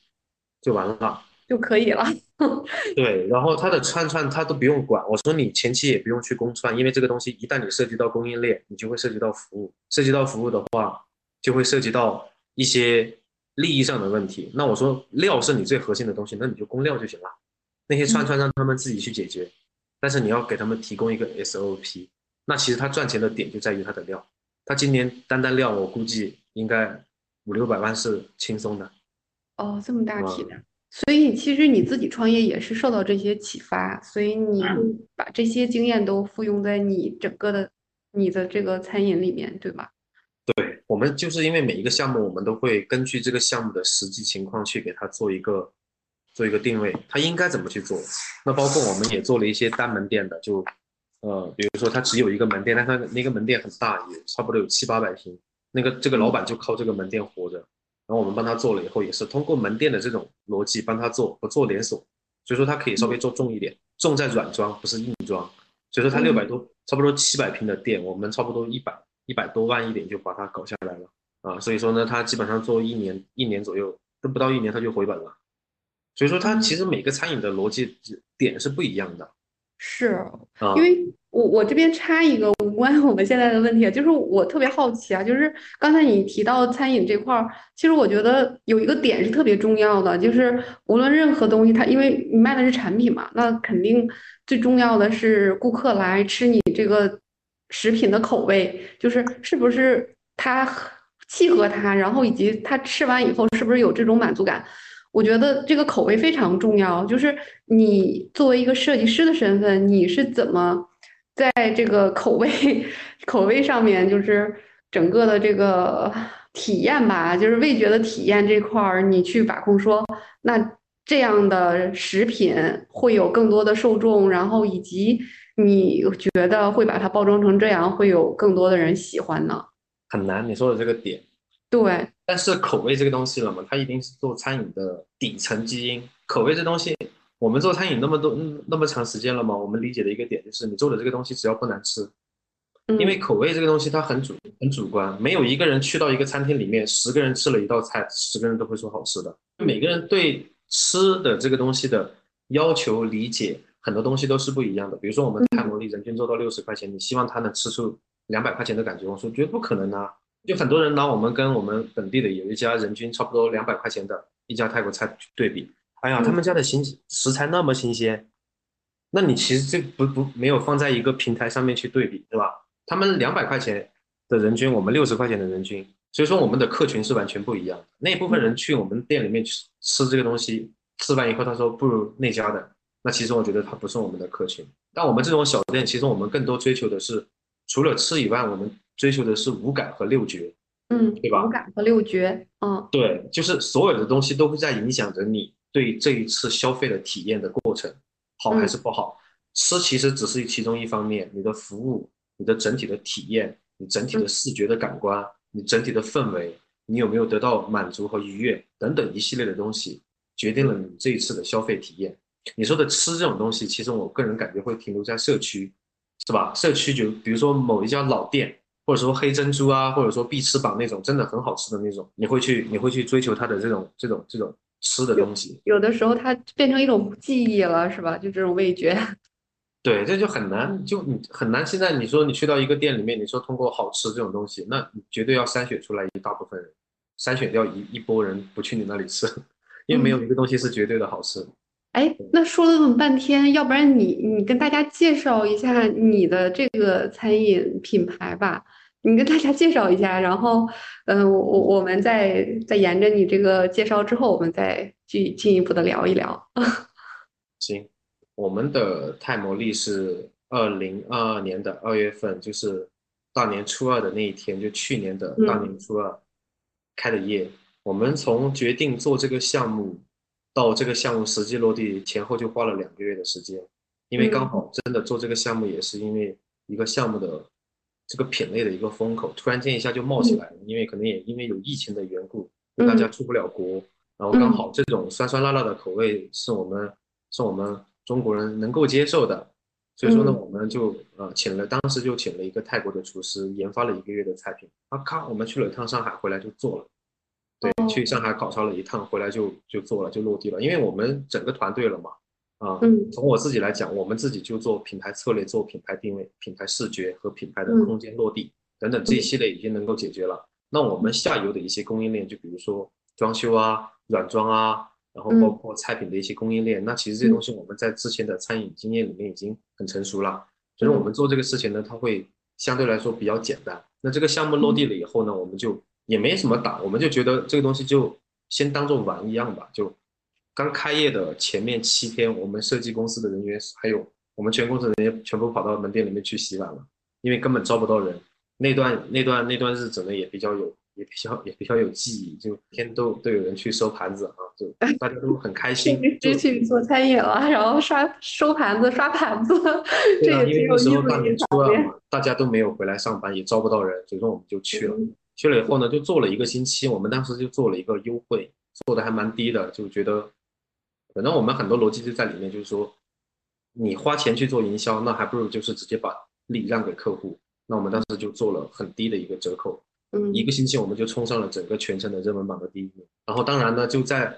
就完了。就可以了。对，然后他的串串他都不用管。我说你前期也不用去供串，因为这个东西一旦你涉及到供应链，你就会涉及到服务。涉及到服务的话，就会涉及到一些利益上的问题。那我说料是你最核心的东西，那你就供料就行了。那些串串让他们自己去解决，但是你要给他们提供一个 SOP。那其实他赚钱的点就在于他的料。他今年单单料，我估计应该五六百万是轻松的。哦，这么大体量。所以其实你自己创业也是受到这些启发，所以你把这些经验都复用在你整个的你的这个餐饮里面，对吧？对，我们就是因为每一个项目，我们都会根据这个项目的实际情况去给它做一个做一个定位，它应该怎么去做。那包括我们也做了一些单门店的，就呃，比如说他只有一个门店，但他那个门店很大，也差不多有七八百平，那个这个老板就靠这个门店活着。然后我们帮他做了以后，也是通过门店的这种逻辑帮他做，不做连锁，所以说他可以稍微做重一点，重在软装，不是硬装。所以说他六百多，差不多七百平的店，我们差不多一百一百多万一点就把它搞下来了啊。所以说呢，他基本上做一年一年左右，都不到一年他就回本了。所以说他其实每个餐饮的逻辑点是不一样的。是，因为我我这边插一个无关我们现在的问题，就是我特别好奇啊，就是刚才你提到餐饮这块儿，其实我觉得有一个点是特别重要的，就是无论任何东西，它因为你卖的是产品嘛，那肯定最重要的是顾客来吃你这个食品的口味，就是是不是他契合他，然后以及他吃完以后是不是有这种满足感。我觉得这个口味非常重要，就是你作为一个设计师的身份，你是怎么在这个口味 口味上面，就是整个的这个体验吧，就是味觉的体验这块儿，你去把控说，那这样的食品会有更多的受众，然后以及你觉得会把它包装成这样，会有更多的人喜欢呢？很难，你说的这个点。对。但是口味这个东西了嘛，它一定是做餐饮的底层基因，口味这东西，我们做餐饮那么多那么长时间了嘛，我们理解的一个点就是，你做的这个东西只要不难吃，因为口味这个东西它很主很主观，没有一个人去到一个餐厅里面，十个人吃了一道菜，十个人都会说好吃的。每个人对吃的这个东西的要求理解，很多东西都是不一样的。比如说我们泰摩利人均做到六十块钱，你希望他能吃出两百块钱的感觉，我说绝不可能啊。就很多人拿我们跟我们本地的有一家人均差不多两百块钱的一家泰国菜去对比，哎呀，他们家的新食材那么新鲜，那你其实这不不没有放在一个平台上面去对比，对吧？他们两百块钱的人均，我们六十块钱的人均，所以说我们的客群是完全不一样的。那一部分人去我们店里面吃吃这个东西，吃完以后他说不如那家的，那其实我觉得他不是我们的客群。但我们这种小店，其实我们更多追求的是，除了吃以外，我们。追求的是五感和六觉，嗯，对吧？五感和六觉，嗯，对，就是所有的东西都会在影响着你对这一次消费的体验的过程，好还是不好。吃其实只是其中一方面，你的服务、你的整体的体验、你整体的视觉的感官、你整体的氛围，你有没有得到满足和愉悦等等一系列的东西，决定了你这一次的消费体验。你说的吃这种东西，其实我个人感觉会停留在社区，是吧？社区就比如说某一家老店。或者说黑珍珠啊，或者说必吃榜那种真的很好吃的那种，你会去你会去追求它的这种这种这种吃的东西。有的时候它变成一种记忆了，是吧？就这种味觉。对，这就很难，就你很难。现在你说你去到一个店里面，你说通过好吃这种东西，那你绝对要筛选出来一大部分人，筛选掉一一波人不去你那里吃，因为没有一个东西是绝对的好吃。哎，那说了这么半天，要不然你你跟大家介绍一下你的这个餐饮品牌吧。你跟大家介绍一下，然后，嗯，我我我们再再沿着你这个介绍之后，我们再进进一步的聊一聊。行，我们的泰魔力是二零二二年的二月份，就是大年初二的那一天，就去年的大年初二开的业。我们从决定做这个项目到这个项目实际落地前后就花了两个月的时间，因为刚好真的做这个项目也是因为一个项目的。这个品类的一个风口突然间一下就冒起来了，因为可能也因为有疫情的缘故，大家出不了国，然后刚好这种酸酸辣辣的口味是我们是我们中国人能够接受的，所以说呢，我们就呃请了，当时就请了一个泰国的厨师研发了一个月的菜品，啊咔，我们去了一趟上海，回来就做了，对，去上海考察了一趟，回来就就做了，就落地了，因为我们整个团队了嘛。啊，从我自己来讲，我们自己就做品牌策略、做品牌定位、品牌视觉和品牌的空间落地等等这一系列已经能够解决了。那我们下游的一些供应链，就比如说装修啊、软装啊，然后包括菜品的一些供应链，那其实这些东西我们在之前的餐饮经验里面已经很成熟了。所以我们做这个事情呢，它会相对来说比较简单。那这个项目落地了以后呢，我们就也没什么打，我们就觉得这个东西就先当做玩一样吧，就。刚开业的前面七天，我们设计公司的人员还有我们全公司人员全部跑到门店里面去洗碗了，因为根本招不到人。那段那段那段日子呢，也比较有也比较也比较有记忆，就天都都有人去收盘子啊，就大家都很开心。就去做餐饮了，然后刷收盘子、刷盘子，这也因为那时候大年初二嘛，大家都没有回来上班，也招不到人，所以说我们就去了。去了以后呢，就做了一个星期，我们当时就做了一个优惠，做的还蛮低的，就觉得。可能我们很多逻辑就在里面，就是说，你花钱去做营销，那还不如就是直接把利让给客户。那我们当时就做了很低的一个折扣，嗯，一个星期我们就冲上了整个全程的热门榜的第一名。然后当然呢，就在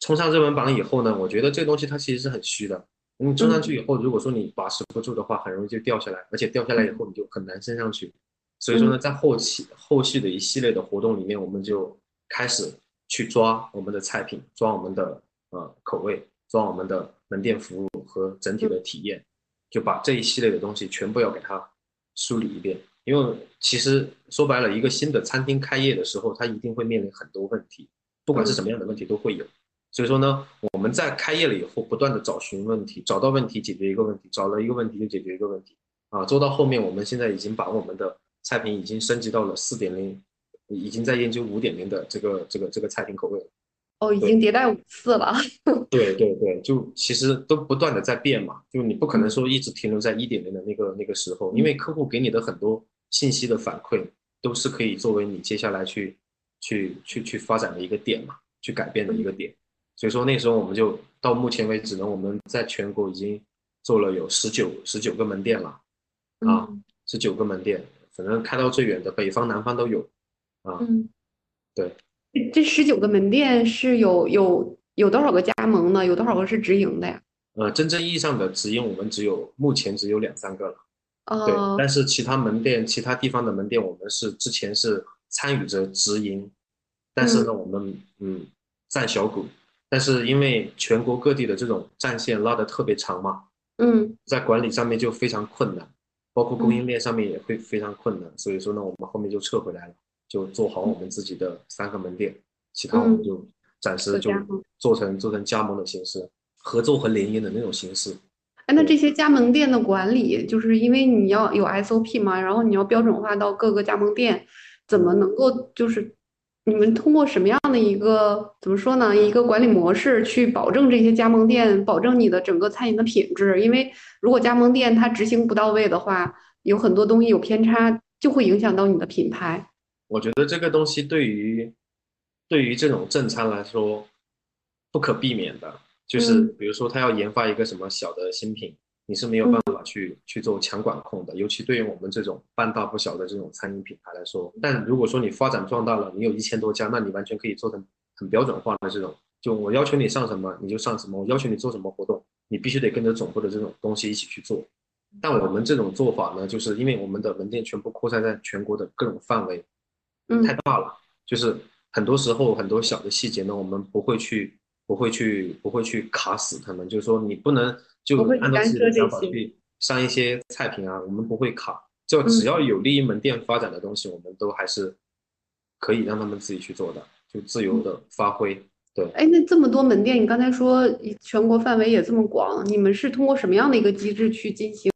冲上热门榜以后呢，我觉得这个东西它其实是很虚的。你冲上去以后，如果说你把持不住的话，很容易就掉下来，而且掉下来以后你就很难升上去。所以说呢，在后期后续的一系列的活动里面，我们就开始去抓我们的菜品，抓我们的。呃，口味抓我们的门店服务和整体的体验，就把这一系列的东西全部要给它梳理一遍。因为其实说白了，一个新的餐厅开业的时候，它一定会面临很多问题，不管是什么样的问题都会有。所以说呢，我们在开业了以后，不断的找寻问题，找到问题解决一个问题，找了一个问题就解决一个问题啊。做到后面，我们现在已经把我们的菜品已经升级到了四点零，已经在研究五点零的这个这个这个菜品口味了。哦，已经迭代五次了。对对对，就其实都不断的在变嘛，就你不可能说一直停留在一点零的那个那个时候，因为客户给你的很多信息的反馈都是可以作为你接下来去去去去发展的一个点嘛，去改变的一个点。所以说那时候我们就到目前为止呢，我们在全国已经做了有十九十九个门店了，啊，十九个门店，反正开到最远的北方南方都有，啊，嗯，对，这这十九个门店是有有有多少个加盟呢？有多少个是直营的呀？呃，真正意义上的直营我们只有目前只有两三个了，对，但是其他门店其他地方的门店我们是之前是参与着直营，但是呢我们嗯占小股。但是因为全国各地的这种战线拉得特别长嘛，嗯，在管理上面就非常困难，包括供应链上面也会非常困难，所以说呢，我们后面就撤回来了，就做好我们自己的三个门店，其他我们就暂时就做成做成加盟的形式，合作和联姻的那种形式。哎，那这些加盟店的管理，就是因为你要有 SOP 嘛，然后你要标准化到各个加盟店，怎么能够就是？你们通过什么样的一个怎么说呢？一个管理模式去保证这些加盟店，保证你的整个餐饮的品质？因为如果加盟店它执行不到位的话，有很多东西有偏差，就会影响到你的品牌。我觉得这个东西对于对于这种正餐来说不可避免的，就是比如说他要研发一个什么小的新品。你是没有办法去去做强管控的，尤其对于我们这种半大不小的这种餐饮品牌来说。但如果说你发展壮大了，你有一千多家，那你完全可以做成很标准化的这种。就我要求你上什么，你就上什么；我要求你做什么活动，你必须得跟着总部的这种东西一起去做。但我们这种做法呢，就是因为我们的门店全部扩散在全国的各种范围，太大了，就是很多时候很多小的细节呢，我们不会去不会去不会去卡死他们，就是说你不能。就按照自己的想法去上一些菜品啊，我们不会卡。就只要有利于门店发展的东西，我们都还是可以让他们自己去做的，就自由的发挥。对，哎，那这么多门店，你刚才说全国范围也这么广，你们是通过什么样的一个机制去进行？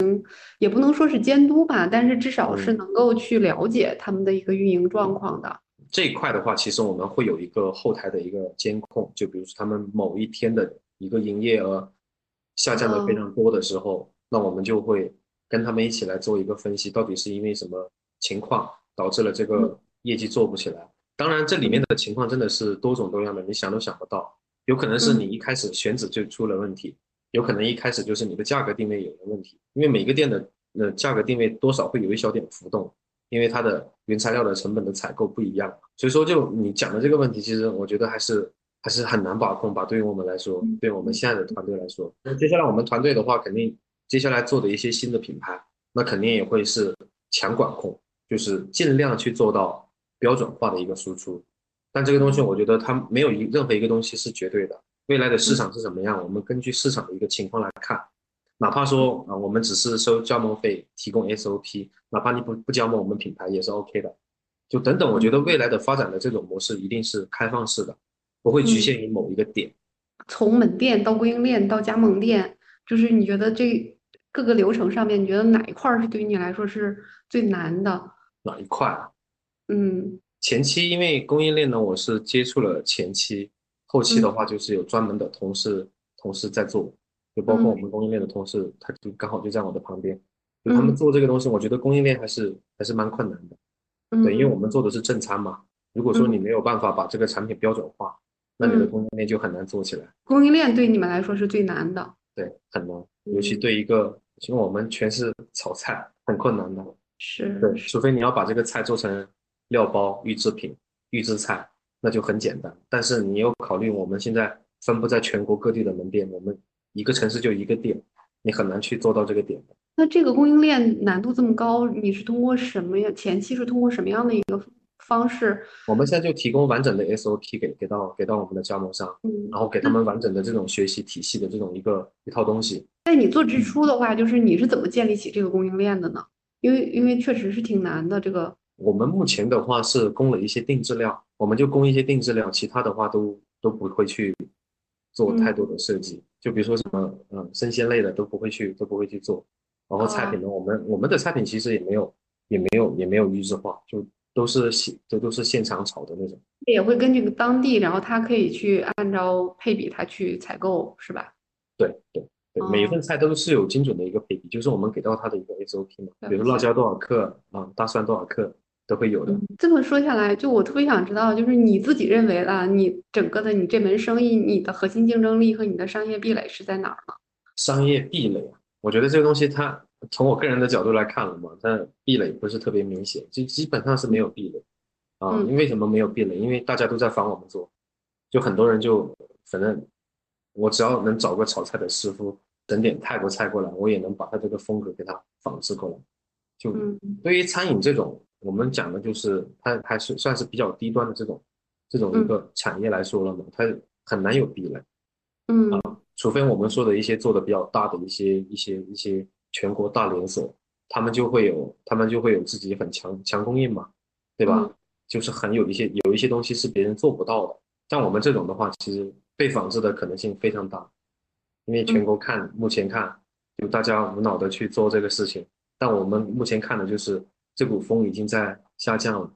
也不能说是监督吧，但是至少是能够去了解他们的一个运营状况的。这一块的话，其实我们会有一个后台的一个监控，就比如说他们某一天的一个营业额。下降的非常多的时候，那我们就会跟他们一起来做一个分析，到底是因为什么情况导致了这个业绩做不起来？当然，这里面的情况真的是多种多样的，你想都想不到。有可能是你一开始选址就出了问题，有可能一开始就是你的价格定位有了问题。因为每个店的呃价格定位多少会有一小点浮动，因为它的原材料的成本的采购不一样。所以说，就你讲的这个问题，其实我觉得还是。还是很难把控吧，对于我们来说，对我们现在的团队来说，那接下来我们团队的话，肯定接下来做的一些新的品牌，那肯定也会是强管控，就是尽量去做到标准化的一个输出。但这个东西，我觉得它没有一任何一个东西是绝对的。未来的市场是怎么样，我们根据市场的一个情况来看，哪怕说啊，我们只是收加盟费，提供 SOP，哪怕你不不加盟我们品牌也是 OK 的。就等等，我觉得未来的发展的这种模式一定是开放式的。不会局限于某一个点，从门店到供应链到加盟店，就是你觉得这各个流程上面，你觉得哪一块是对于你来说是最难的？哪一块？嗯，前期因为供应链呢，我是接触了前期，后期的话就是有专门的同事同事在做，就包括我们供应链的同事，他就刚好就在我的旁边，就他们做这个东西，我觉得供应链还是还是蛮困难的，对，因为我们做的是正餐嘛，如果说你没有办法把这个产品标准化。那你的供应链就很难做起来。供应链对你们来说是最难的，对，很难，尤其对一个，因为我们全是炒菜，很困难的。是，对，除非你要把这个菜做成料包、预制品、预制菜，那就很简单。但是你又考虑我们现在分布在全国各地的门店，我们一个城市就一个店，你很难去做到这个点的。那这个供应链难度这么高，你是通过什么呀？前期是通过什么样的一个？方式，我们现在就提供完整的 SOP 给给到给到我们的加盟商，嗯，然后给他们完整的这种学习体系的这种一个一套东西。在你做支出的话，就是你是怎么建立起这个供应链的呢？因为因为确实是挺难的。这个我们目前的话是供了一些定制料，我们就供一些定制料，其他的话都都不会去做太多的设计。就比如说什么嗯生鲜类的都不会去都不会去做。然后菜品呢，我们我们的菜品其实也没有也没有也没有预制化，就。都是现这都是现场炒的那种，也会根据当地，然后他可以去按照配比，他去采购，是吧？对对对，每一份菜都是有精准的一个配比，就是我们给到他的一个 SOP 嘛。比如辣椒多少克啊，大蒜多少克，都会有的。这么说下来，就我特别想知道，就是你自己认为啊，你整个的你这门生意，你的核心竞争力和你的商业壁垒是在哪儿呢？商业壁垒，我觉得这个东西它从我个人的角度来看了嘛，它壁垒不是特别明显，就基本上是没有壁垒啊。因为什么没有壁垒？因为大家都在仿我们做，就很多人就反正我只要能找个炒菜的师傅，整点泰国菜过来，我也能把他这个风格给他仿制过来。就对于餐饮这种。我们讲的就是它还是算是比较低端的这种这种一个产业来说了嘛，它很难有壁垒，嗯。啊，除非我们说的一些做的比较大的一些一些一些全国大连锁，他们就会有他们就会有自己很强强供应嘛，对吧？就是很有一些有一些东西是别人做不到的，像我们这种的话，其实被仿制的可能性非常大，因为全国看目前看就大家无脑的去做这个事情，但我们目前看的就是。这股风已经在下降了，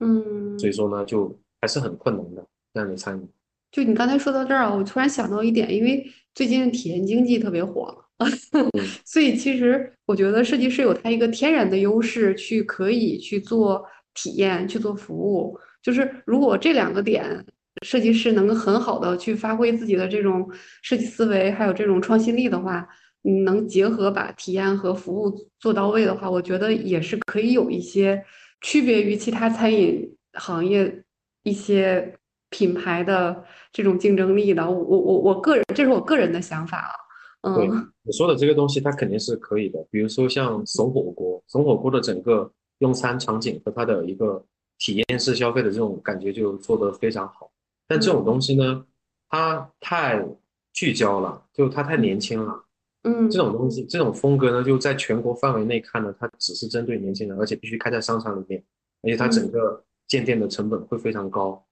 嗯，所以说呢，就还是很困难的这样的餐饮。就你刚才说到这儿啊，我突然想到一点，因为最近体验经济特别火，所以其实我觉得设计师有他一个天然的优势，去可以去做体验，去做服务。就是如果这两个点，设计师能够很好的去发挥自己的这种设计思维，还有这种创新力的话。你能结合把体验和服务做到位的话，我觉得也是可以有一些区别于其他餐饮行业一些品牌的这种竞争力的。我我我我个人，这是我个人的想法啊。嗯，你说的这个东西，它肯定是可以的。比如说像怂火锅，怂火锅的整个用餐场景和它的一个体验式消费的这种感觉就做得非常好。但这种东西呢，它太聚焦了，就它太年轻了。嗯，这种东西，这种风格呢，就在全国范围内看呢，它只是针对年轻人，而且必须开在商场里面，而且它整个建店的成本会非常高。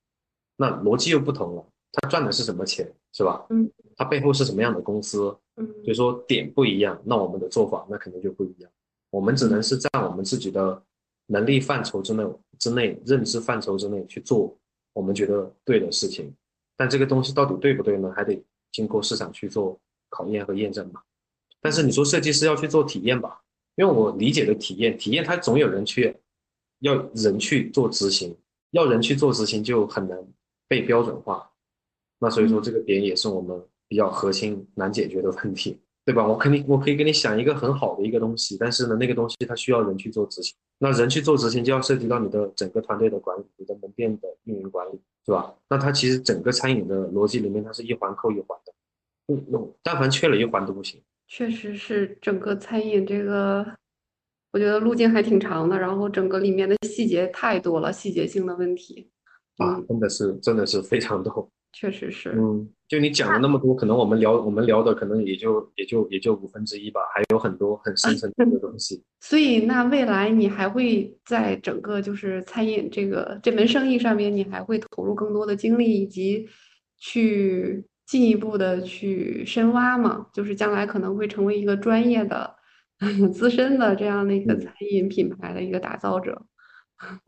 那逻辑又不同了，它赚的是什么钱，是吧？嗯，它背后是什么样的公司？嗯，所以说点不一样，那我们的做法那肯定就不一样。我们只能是在我们自己的能力范畴之内、之内认知范畴之内去做我们觉得对的事情。但这个东西到底对不对呢？还得经过市场去做考验和验证嘛。但是你说设计师要去做体验吧，因为我理解的体验，体验它总有人去，要人去做执行，要人去做执行就很难被标准化，那所以说这个点也是我们比较核心难解决的问题，对吧？我肯定我可以给你想一个很好的一个东西，但是呢，那个东西它需要人去做执行，那人去做执行就要涉及到你的整个团队的管理，你的门店的运营管理，是吧？那它其实整个餐饮的逻辑里面，它是一环扣一环的，嗯，但凡缺了一环都不行。确实是整个餐饮这个，我觉得路径还挺长的，然后整个里面的细节太多了，细节性的问题啊，真的是真的是非常多。确实是，嗯，就你讲了那么多，可能我们聊我们聊的可能也就也就也就五分之一吧，还有很多很深层次的东西。所以那未来你还会在整个就是餐饮这个这门生意上面，你还会投入更多的精力以及去。进一步的去深挖嘛，就是将来可能会成为一个专业的、资深的这样的一个餐饮品牌的一个打造者。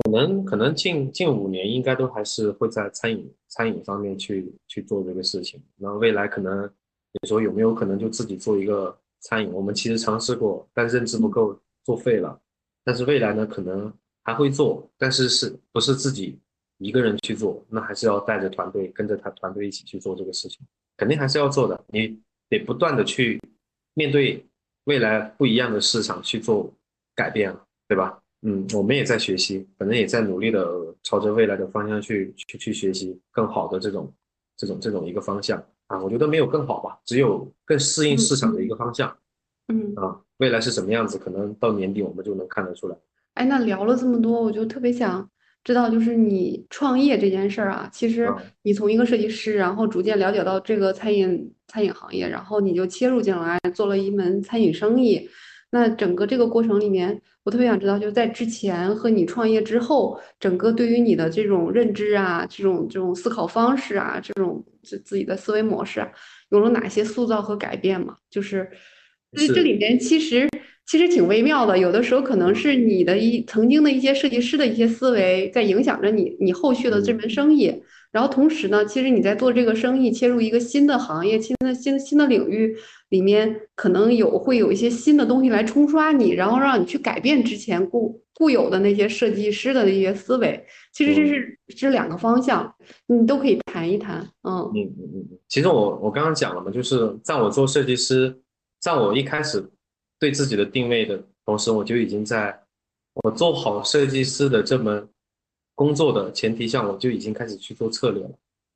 我们可能近近五年应该都还是会在餐饮餐饮方面去去做这个事情。然后未来可能你说有没有可能就自己做一个餐饮？我们其实尝试过，但认知不够，做废了。但是未来呢，可能还会做，但是是不是自己？一个人去做，那还是要带着团队，跟着他团队一起去做这个事情，肯定还是要做的。你得不断的去面对未来不一样的市场去做改变，对吧？嗯，我们也在学习，反正也在努力的朝着未来的方向去去去学习更好的这种这种这种一个方向啊。我觉得没有更好吧，只有更适应市场的一个方向。嗯啊，未来是什么样子，可能到年底我们就能看得出来。哎，那聊了这么多，我就特别想。知道就是你创业这件事儿啊，其实你从一个设计师，然后逐渐了解到这个餐饮餐饮行业，然后你就切入进来做了一门餐饮生意。那整个这个过程里面，我特别想知道，就是在之前和你创业之后，整个对于你的这种认知啊，这种这种思考方式啊，这种自自己的思维模式啊，有了哪些塑造和改变吗？就是所以这里面其实其实挺微妙的。有的时候可能是你的一曾经的一些设计师的一些思维在影响着你，你后续的这门生意。然后同时呢，其实你在做这个生意，切入一个新的行业、新的新新的领域里面，可能有会有一些新的东西来冲刷你，然后让你去改变之前固固有的那些设计师的一些思维。其实这是这两个方向，你都可以谈一谈。嗯嗯嗯嗯。其实我我刚刚讲了嘛，就是在我做设计师，在我一开始对自己的定位的同时，我就已经在我做好设计师的这门。工作的前提下，我就已经开始去做策略了。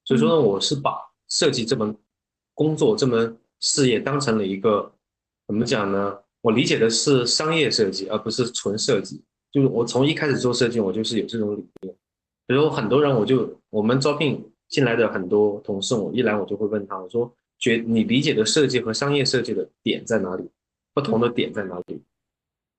所以说呢，我是把设计这门工作、这门事业当成了一个怎么讲呢？我理解的是商业设计，而不是纯设计。就是我从一开始做设计，我就是有这种理念。比如很多人，我就我们招聘进来的很多同事，我一来我就会问他，我说：觉你理解的设计和商业设计的点在哪里？不同的点在哪里？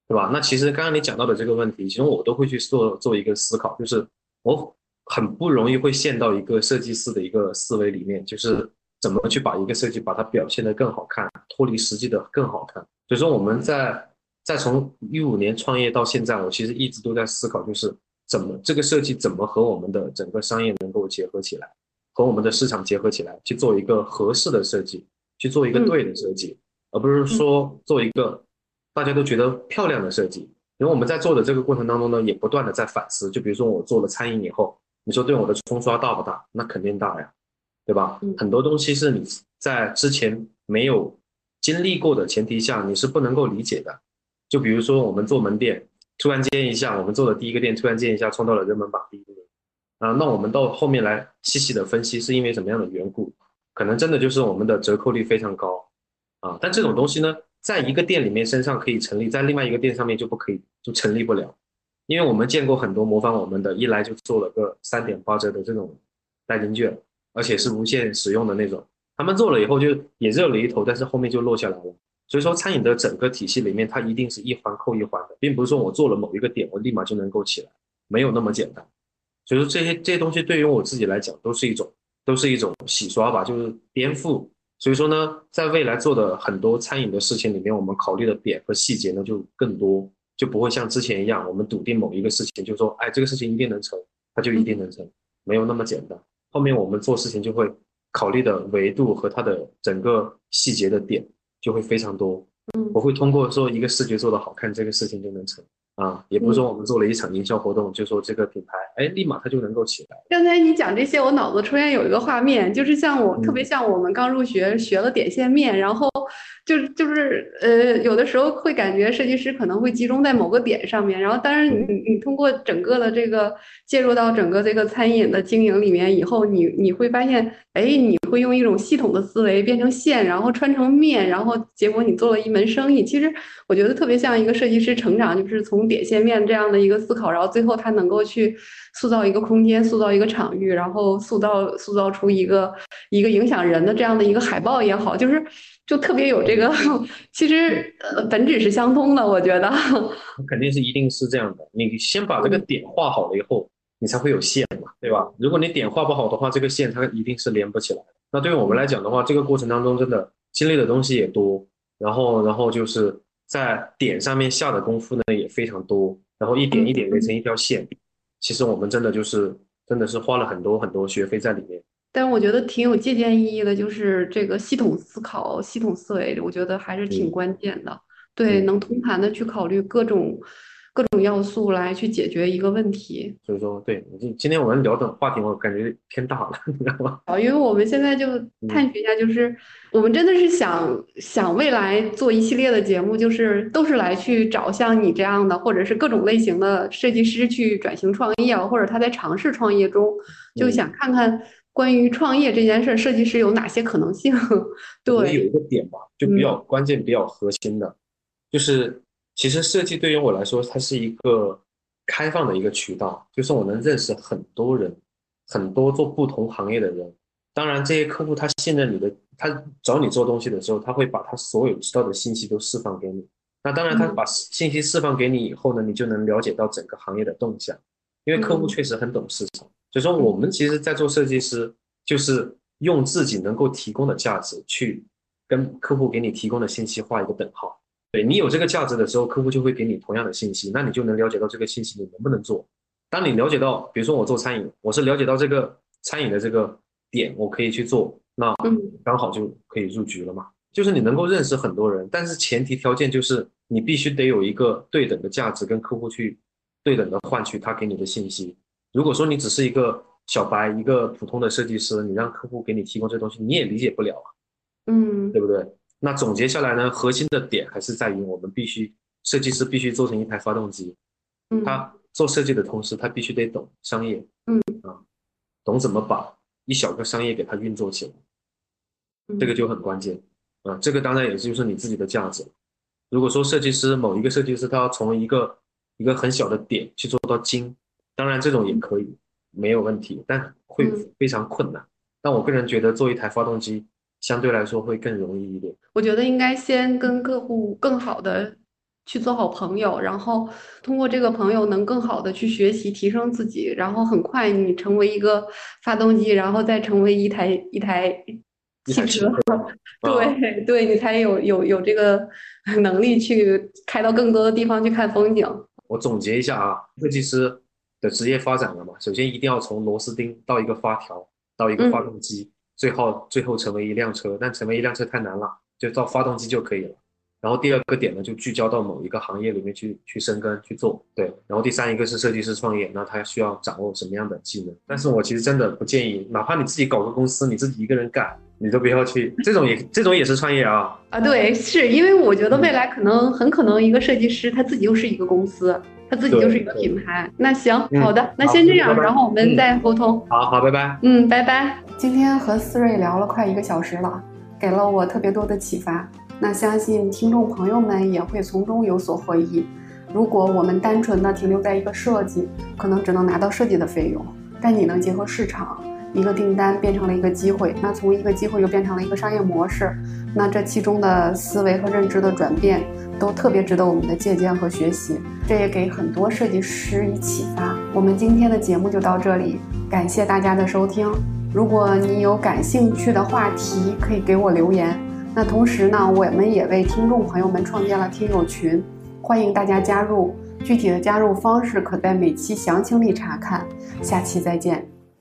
对吧？那其实刚刚你讲到的这个问题，其实我都会去做做一个思考，就是。我很不容易会陷到一个设计师的一个思维里面，就是怎么去把一个设计把它表现得更好看，脱离实际的更好看。所以说我们在在从一五年创业到现在，我其实一直都在思考，就是怎么这个设计怎么和我们的整个商业能够结合起来，和我们的市场结合起来，去做一个合适的设计，去做一个对的设计，而不是说做一个大家都觉得漂亮的设计。因为我们在做的这个过程当中呢，也不断的在反思。就比如说我做了餐饮以后，你说对我的冲刷大不大？那肯定大呀，对吧？很多东西是你在之前没有经历过的前提下，你是不能够理解的。就比如说我们做门店，突然间一下，我们做的第一个店，突然间一下冲到了热门榜第一名啊，那我们到后面来细细的分析，是因为什么样的缘故？可能真的就是我们的折扣率非常高啊。但这种东西呢？在一个店里面身上可以成立，在另外一个店上面就不可以，就成立不了。因为我们见过很多模仿我们的，一来就做了个三点八折的这种代金券，而且是无限使用的那种。他们做了以后就也热了一头，但是后面就落下来了。所以说，餐饮的整个体系里面，它一定是一环扣一环的，并不是说我做了某一个点，我立马就能够起来，没有那么简单。所以说，这些这些东西对于我自己来讲，都是一种都是一种洗刷吧，就是颠覆。所以说呢，在未来做的很多餐饮的事情里面，我们考虑的点和细节呢就更多，就不会像之前一样，我们笃定某一个事情，就说，哎，这个事情一定能成，它就一定能成，没有那么简单。后面我们做事情就会考虑的维度和它的整个细节的点就会非常多。嗯，我会通过说一个视觉做的好看，这个事情就能成。啊，也不是说我们做了一场营销活动，就说这个品牌，哎，立马它就能够起来。刚才你讲这些，我脑子出现有一个画面，就是像我特别像我们刚入学学了点线面，然后。就就是呃，有的时候会感觉设计师可能会集中在某个点上面，然后当然你你通过整个的这个介入到整个这个餐饮的经营里面以后，你你会发现，哎，你会用一种系统的思维变成线，然后穿成面，然后结果你做了一门生意。其实我觉得特别像一个设计师成长，就是从点线面这样的一个思考，然后最后他能够去塑造一个空间，塑造一个场域，然后塑造塑造出一个一个影响人的这样的一个海报也好，就是。就特别有这个，其实呃本质是相通的，我觉得。肯定是一定是这样的，你先把这个点画好了以后，你才会有线嘛，对吧？如果你点画不好的话，这个线它一定是连不起来。那对于我们来讲的话，这个过程当中真的经历的东西也多，然后然后就是在点上面下的功夫呢也非常多，然后一点一点连成一条线，其实我们真的就是真的是花了很多很多学费在里面。但我觉得挺有借鉴意义的，就是这个系统思考、系统思维，我觉得还是挺关键的。对，能通盘的去考虑各种。各种要素来去解决一个问题，所以说，对今今天我们聊的话题，我感觉偏大了，你知道吗？啊，因为我们现在就 探寻一下，就是我们真的是想想未来做一系列的节目，就是都是来去找像你这样的，或者是各种类型的设计师去转型创业，或者他在尝试创业中，就想看看关于创业这件事，设计师有哪些可能性。对，有一个点吧，就比较关键、比较核心的，就是。其实设计对于我来说，它是一个开放的一个渠道，就是我能认识很多人，很多做不同行业的人。当然，这些客户他信任你的，他找你做东西的时候，他会把他所有知道的信息都释放给你。那当然，他把信息释放给你以后呢，你就能了解到整个行业的动向。因为客户确实很懂市场，所以说我们其实，在做设计师，就是用自己能够提供的价值去跟客户给你提供的信息画一个等号。对你有这个价值的时候，客户就会给你同样的信息，那你就能了解到这个信息你能不能做。当你了解到，比如说我做餐饮，我是了解到这个餐饮的这个点，我可以去做，那刚好就可以入局了嘛。就是你能够认识很多人，但是前提条件就是你必须得有一个对等的价值跟客户去对等的换取他给你的信息。如果说你只是一个小白，一个普通的设计师，你让客户给你提供这东西，你也理解不了啊，嗯，对不对？那总结下来呢，核心的点还是在于我们必须设计师必须做成一台发动机，他做设计的同时，他必须得懂商业，嗯啊，懂怎么把一小个商业给它运作起来，这个就很关键啊。这个当然也就是你自己的价值。如果说设计师某一个设计师他要从一个一个很小的点去做到精，当然这种也可以没有问题，但会非常困难。但我个人觉得做一台发动机。相对来说会更容易一点。我觉得应该先跟客户更好的去做好朋友，然后通过这个朋友能更好的去学习提升自己，然后很快你成为一个发动机，然后再成为一台一台汽车。对对，你才有有有这个能力去开到更多的地方去看风景。我总结一下啊，设计师的职业发展了嘛，首先一定要从螺丝钉到一个发条到一个发动机。最后，最后成为一辆车，但成为一辆车太难了，就到发动机就可以了。然后第二个点呢，就聚焦到某一个行业里面去，去深耕去做。对，然后第三一个是设计师创业，那他需要掌握什么样的技能？但是我其实真的不建议，哪怕你自己搞个公司，你自己一个人干，你都不要去。这种也，这种也是创业啊。啊，对，是因为我觉得未来可能很可能一个设计师他自己又是一个公司。他自己就是一个品牌。那行，好的，那先这样，然后我们再沟通。好好，拜拜。嗯，拜拜。今天和思睿聊了快一个小时了，给了我特别多的启发。那相信听众朋友们也会从中有所获益。如果我们单纯的停留在一个设计，可能只能拿到设计的费用。但你能结合市场，一个订单变成了一个机会，那从一个机会又变成了一个商业模式，那这其中的思维和认知的转变。都特别值得我们的借鉴和学习，这也给很多设计师以启发。我们今天的节目就到这里，感谢大家的收听。如果你有感兴趣的话题，可以给我留言。那同时呢，我们也为听众朋友们创建了听友群，欢迎大家加入。具体的加入方式可在每期详情里查看。下期再见。